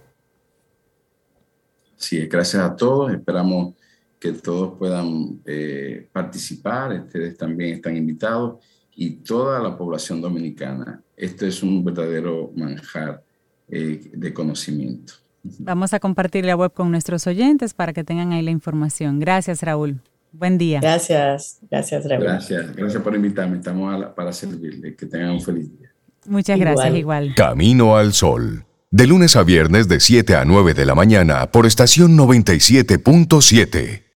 Sí, gracias a todos, esperamos que todos puedan eh, participar, ustedes también están invitados y toda la población dominicana. Esto es un verdadero manjar eh, de conocimiento. Vamos a compartir la web con nuestros oyentes para que tengan ahí la información. Gracias, Raúl. Buen día. Gracias, gracias, Raúl. Gracias, gracias por invitarme. Estamos para servirle. Que tengan un feliz día. Muchas gracias, igual. Camino al Sol. De lunes a viernes de 7 a 9 de la mañana por estación 97.7.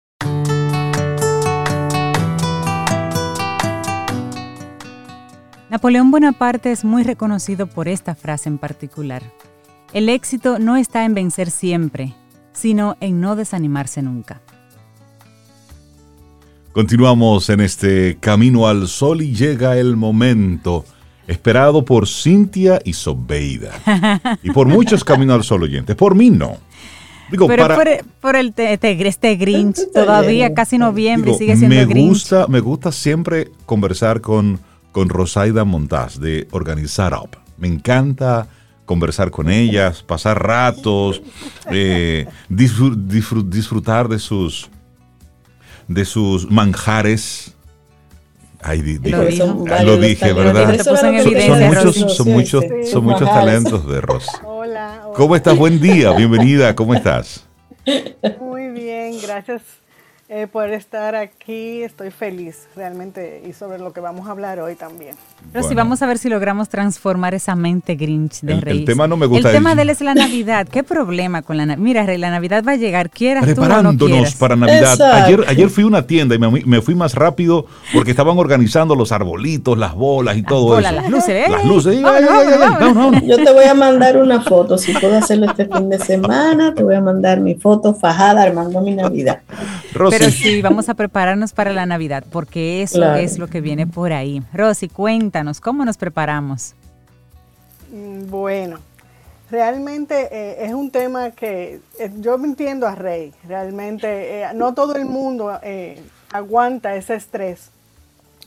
Napoleón Bonaparte es muy reconocido por esta frase en particular. El éxito no está en vencer siempre, sino en no desanimarse nunca. Continuamos en este camino al sol y llega el momento esperado por Cintia y Sobeida. Y por muchos Camino al Sol oyentes. Por mí no. Digo, Pero por, el este Grinch, todavía casi noviembre sigue siendo me Gusta, me gusta siempre conversar con, con Rosaida Montaz de Organizar Up. Me encanta conversar con ellas, pasar ratos, eh, disfrutar de sus, de sus manjares. Ay, lo, dije, ¿verdad? Son, muchos, son muchos, talentos de Ros. Hola, hola. ¿Cómo estás? Buen día, bienvenida, ¿cómo estás? Muy bien, gracias eh, por estar aquí. Estoy feliz realmente y sobre lo que vamos a hablar hoy también. Pero sí, vamos a ver si logramos transformar esa mente Grinch de Rey. El tema no me gusta. El tema de él es la Navidad. ¿Qué problema con la Navidad? Mira, Rey, la Navidad va a llegar, quieras Preparándonos tú o no para Navidad. Ayer, ayer fui a una tienda y me, fui más rápido porque estaban organizando los arbolitos, las bolas y todo eso. Las luces, ¿eh? Las luces. Yo te voy a mandar una foto. Si puedo hacerlo este fin de semana, te voy a mandar mi foto fajada armando mi Navidad. Pero sí, vamos a prepararnos para la Navidad, porque eso es lo que viene por ahí. Rosy, cuéntanos, ¿cómo nos preparamos? Mm, bueno, realmente eh, es un tema que eh, yo me entiendo a Rey, realmente eh, no todo el mundo aguanta ese estrés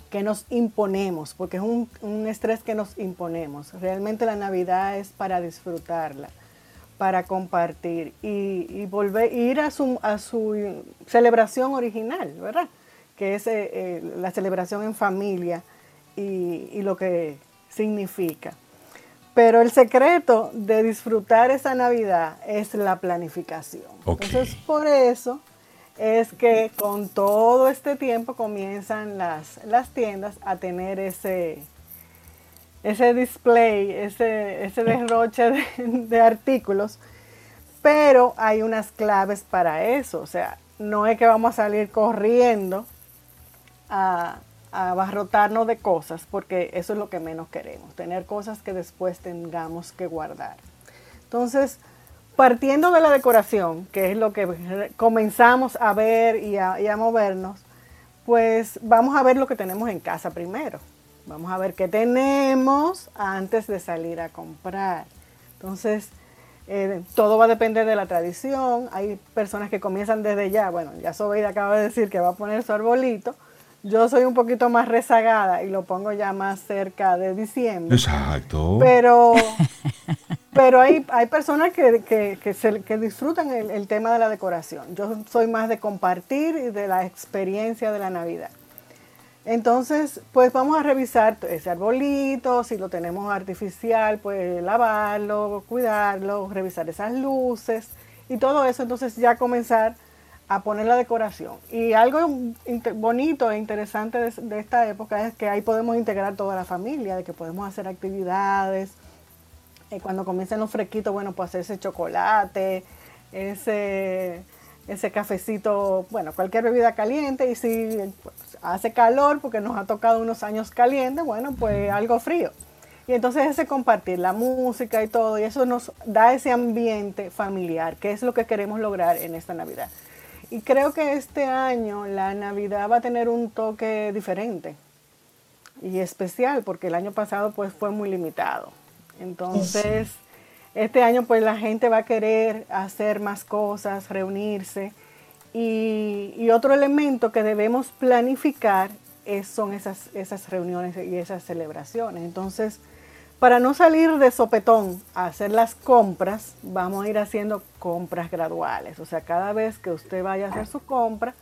que nos imponemos, porque es un, un, estrés que nos imponemos. Realmente la Navidad es para disfrutarla para compartir y, volver ir a su, a su celebración original, ¿verdad? Que es la celebración en familia y, lo que significa. Pero el secreto de disfrutar esa Navidad es la planificación. Entonces, por eso es que con todo este tiempo comienzan las, las tiendas a tener ese, ese display, ese, ese derroche de, artículos, pero hay unas claves para eso, o sea, no es que vamos a salir corriendo a, a abarrotarnos de cosas, porque eso es lo que menos queremos, tener cosas que después tengamos que guardar. Entonces, partiendo de la decoración, que es lo que comenzamos a ver y a, a movernos, pues vamos a ver lo que tenemos en casa primero. Vamos a ver qué tenemos antes de salir a comprar. Entonces, eh, todo va a depender de la tradición. Hay personas que comienzan desde ya. Bueno, ya Sobeida acaba de decir que va a poner su arbolito. Yo soy un poquito más rezagada y lo pongo ya más cerca de diciembre. Exacto. Pero, (laughs) pero hay, hay personas que, que, disfrutan el, el tema de la decoración. Yo soy más de compartir y de la experiencia de la Navidad. Entonces, pues vamos a revisar ese arbolito, si lo tenemos artificial, pues lavarlo, cuidarlo, revisar esas luces y todo eso, entonces ya comenzar a poner la decoración. Y algo bonito e interesante de, esta época es que ahí podemos integrar toda la familia, de que podemos hacer actividades. Eh, cuando comiencen los fresquitos, bueno, pues hacer ese chocolate, ese ese cafecito, bueno, cualquier bebida caliente y si pues, hace calor porque nos ha tocado unos años calientes, bueno, pues algo frío. Y entonces ese compartir la música y todo, y eso nos da ese ambiente familiar, que es lo que queremos lograr en esta Navidad. Y creo que este año la Navidad va a tener un toque diferente y especial, porque el año pasado pues fue muy limitado. Entonces... Este año pues la gente va a querer hacer más cosas, reunirse. Y, otro elemento que debemos planificar son esas, esas reuniones y esas celebraciones. Entonces, para no salir de sopetón a hacer las compras, vamos a ir haciendo compras graduales. O sea, cada vez que usted vaya a hacer su compra,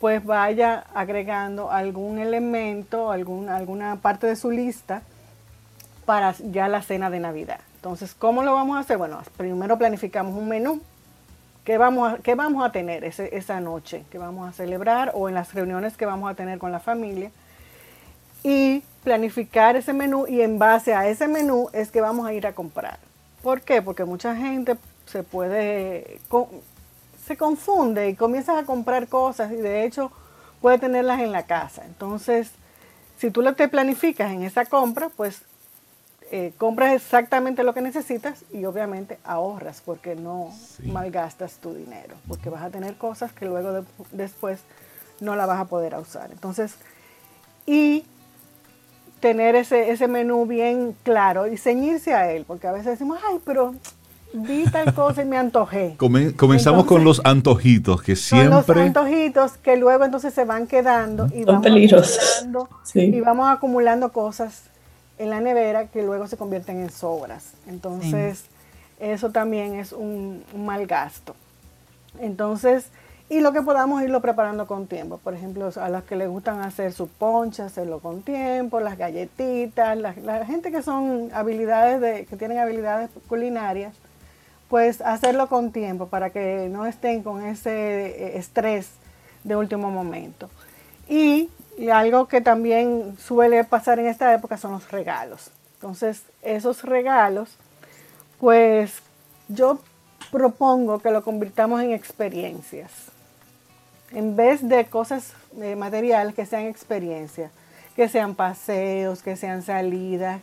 pues vaya agregando algún elemento, alguna parte de su lista para ya la cena de Navidad. Entonces, ¿cómo lo vamos a hacer? Bueno, primero planificamos un menú. ¿Qué vamos a, vamos a tener esa noche? ¿Qué vamos a celebrar? O en las reuniones que vamos a tener con la familia. Y planificar ese menú y en base a ese menú es que vamos a ir a comprar. ¿Por qué? Porque mucha gente se puede, se confunde y comienza a comprar cosas y de hecho puede tenerlas en la casa. Entonces, si tú te planificas en esa compra, pues eh, compras exactamente lo que necesitas y obviamente ahorras porque no malgastas tu dinero, porque vas a tener cosas que luego después no la vas a poder usar. Entonces, y tener ese, ese menú bien claro y ceñirse a él, porque a veces decimos, ay, pero vi tal cosa y me antojé. comenzamos con los antojitos que siempre... los antojitos que luego entonces se van quedando y, vamos acumulando, y vamos acumulando cosas en la nevera que luego se convierten en sobras. Entonces, eso también es un, mal gasto. Entonces, y lo que podamos irlo preparando con tiempo. Por ejemplo, a las que les gustan hacer su poncha, hacerlo con tiempo, las galletitas, la, gente que son habilidades de, que tienen habilidades culinarias, pues hacerlo con tiempo para que no estén con ese eh, estrés de último momento. Y y algo que también suele pasar en esta época son los regalos. Entonces, esos regalos, pues yo propongo que lo convirtamos en experiencias. En vez de cosas eh, materiales, que sean experiencias, que sean paseos, que sean salidas,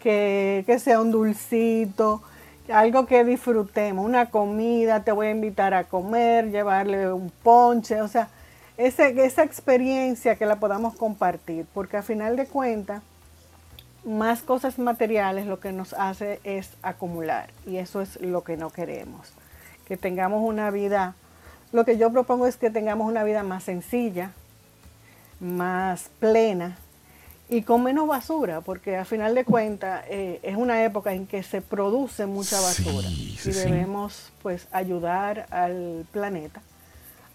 que, que sea un dulcito, algo que disfrutemos, una comida, te voy a invitar a comer, llevarle un ponche, o sea, esa experiencia que la podamos compartir, porque a final de cuentas, más cosas materiales lo que nos hace es acumular y eso es lo que no queremos. Que tengamos una vida, lo que yo propongo es que tengamos una vida más sencilla, más plena y con menos basura, porque a final de cuentas eh, es una época en que se produce mucha basura y debemos pues ayudar al planeta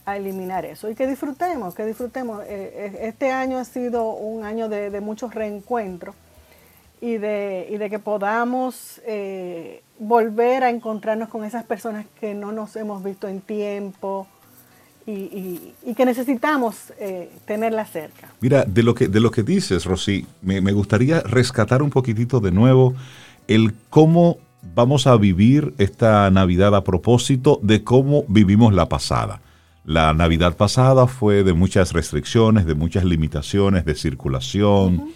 a eliminar eso. Y que disfrutemos, que disfrutemos. Eh, eh, este año ha sido un año de, muchos reencuentros y de, y de que podamos eh, volver a encontrarnos con esas personas que no nos hemos visto en tiempo y, que necesitamos eh, tenerla cerca. Mira, de lo que, de lo que dices, Rosy, me, me gustaría rescatar un poquitito de nuevo el cómo vamos a vivir esta Navidad a propósito de cómo vivimos la pasada. La Navidad pasada fue de muchas restricciones, de muchas limitaciones de circulación.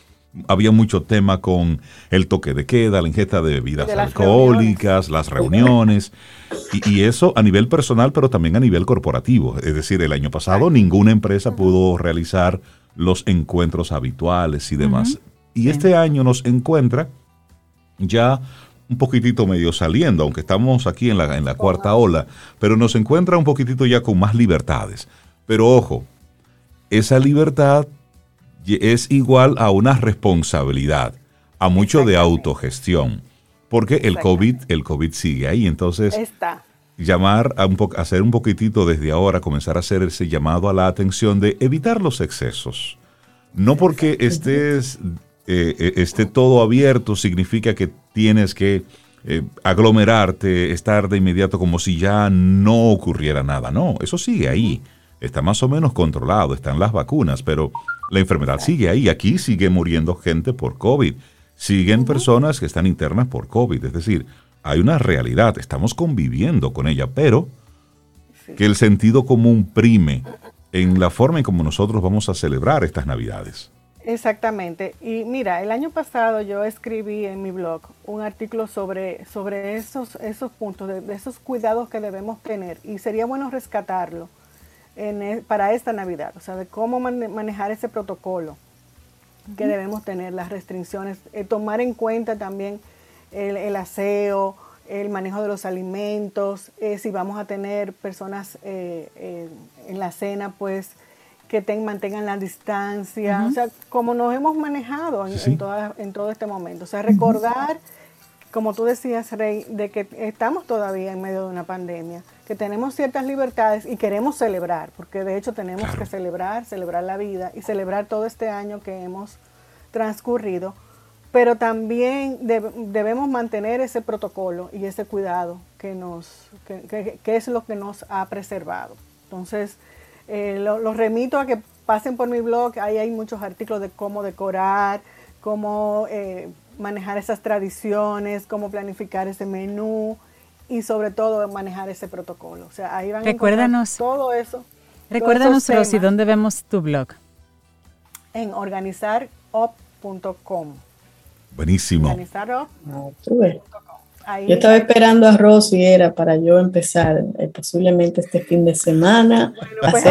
Había mucho tema con el toque de queda, la ingesta de bebidas alcohólicas, las reuniones, y, eso a nivel personal, pero también a nivel corporativo. Es decir, el año pasado ninguna empresa pudo realizar los encuentros habituales y demás. Y este año nos encuentra ya un poquitito medio saliendo, aunque estamos aquí en la, en la cuarta ola, pero nos encuentra un poquitito ya con más libertades. Pero ojo, esa libertad es igual a una responsabilidad, a mucho de autogestión, porque el COVID, el COVID sigue ahí, entonces llamar a un hacer un poquitito desde ahora, comenzar a hacer ese llamado a la atención de evitar los excesos. No porque estés eh, eh, esté todo abierto significa que tienes que eh, aglomerarte, estar de inmediato como si ya no ocurriera nada. No, eso sigue ahí. Está más o menos controlado, están las vacunas, pero la enfermedad sigue ahí. Aquí sigue muriendo gente por COVID. Siguen personas que están internas por COVID. Es decir, hay una realidad, estamos conviviendo con ella, pero que el sentido común prime en la forma en como nosotros vamos a celebrar estas Navidades. Exactamente. Y mira, el año pasado yo escribí en mi blog un artículo sobre, sobre esos, esos puntos, de, esos cuidados que debemos tener. Y sería bueno rescatarlo en, e, para esta Navidad, o sea, de cómo manejar ese protocolo que debemos tener, las restricciones, eh, tomar en cuenta también el, aseo, el manejo de los alimentos, eh, si vamos a tener personas eh, en la cena, pues que mantengan la distancia, o sea, como nos hemos manejado en, en, todo este momento. O sea, recordar, como tú decías, Rey, de que estamos todavía en medio de una pandemia, que tenemos ciertas libertades y queremos celebrar, porque de hecho tenemos que celebrar, celebrar la vida y celebrar todo este año que hemos transcurrido, pero también debemos mantener ese protocolo y ese cuidado que, nos, que es lo que nos ha preservado. Entonces, eh, los remito a que pasen por mi blog, ahí hay muchos artículos de cómo decorar, cómo eh, manejar esas tradiciones, cómo planificar ese menú y sobre todo manejar ese protocolo. O sea, ahí van recuérdanos, a todo eso. Recuérdanos, Rosy, ¿dónde vemos tu blog? En organizarop.com. Buenísimo. Organizarop.com. Yo estaba esperando a Rosy, era para yo empezar eh, posiblemente este fin de semana. Pues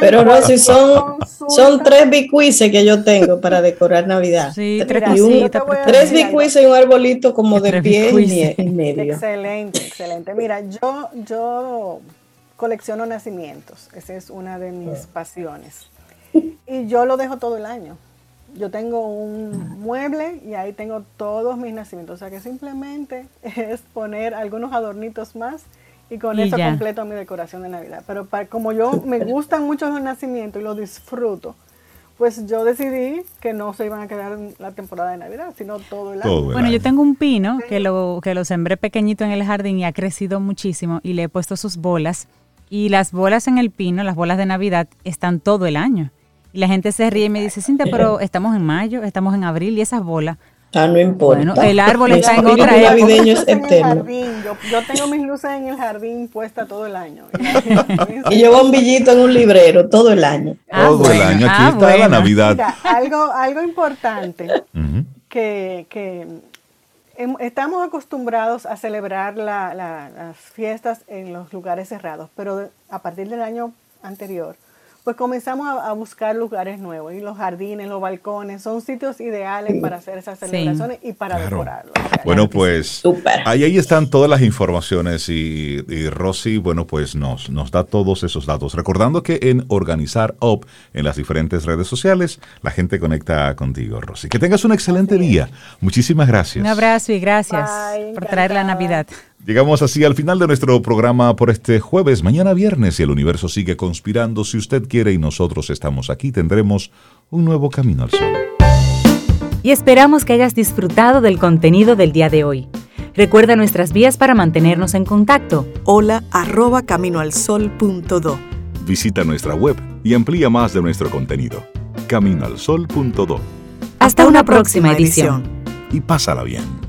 pero Rosy, son, son tres bicuices que yo tengo para decorar Navidad. Sí, tres, tres bicuices y un arbolito como de pie y, medio. Excelente, excelente. Mira, yo, yo colecciono nacimientos. Esa es una de mis ah. pasiones. Y yo lo dejo todo el año yo tengo un mueble y ahí tengo todos mis nacimientos. O sea que simplemente (laughs) es poner algunos adornitos más y con eso completo mi decoración de Navidad. Pero como yo me gustan mucho los nacimientos y los disfruto, pues yo decidí que no se iban a quedar en la temporada de Navidad, sino todo el año. bueno, yo tengo un pino que lo, que lo sembré pequeñito en el jardín y ha crecido muchísimo y le he puesto sus bolas. Y las bolas en el pino, las bolas de Navidad, están todo el año. Y la gente se ríe y me dice, Cintia, pero estamos en mayo, estamos en abril y esas bolas. Ah, no importa. Bueno, el árbol está en otra época. navideño es eterno. Yo, yo, tengo mis luces en el jardín puestas todo el año. (laughs) (laughs) y yo bombillito en un librero todo el año. Ah, todo el año. Aquí ah, está la Navidad. algo, algo importante que, que estamos acostumbrados a celebrar las fiestas en los lugares cerrados, pero a partir del año anterior pues comenzamos a, buscar lugares nuevos y los jardines, los balcones, son sitios ideales para hacer esas celebraciones y para decorarlos. bueno, pues ahí, ahí están todas las informaciones y, y, Rosy, bueno, pues nos, nos da todos esos datos. Recordando que en Organizar Up, en las diferentes redes sociales, la gente conecta contigo, Rosy. Que tengas un excelente día. Muchísimas gracias. Un abrazo y gracias por traer la Navidad. Llegamos así al final de nuestro programa por este jueves. Mañana viernes, y el universo sigue conspirando, si usted quiere y nosotros estamos aquí, tendremos un nuevo camino al sol. Y esperamos que hayas disfrutado del contenido del día de hoy. Recuerda nuestras vías para mantenernos en contacto. Hola arroba caminoalsol.do Visita nuestra web y amplía más de nuestro contenido. Caminoalsol.do. Hasta una próxima edición. Y pásala bien.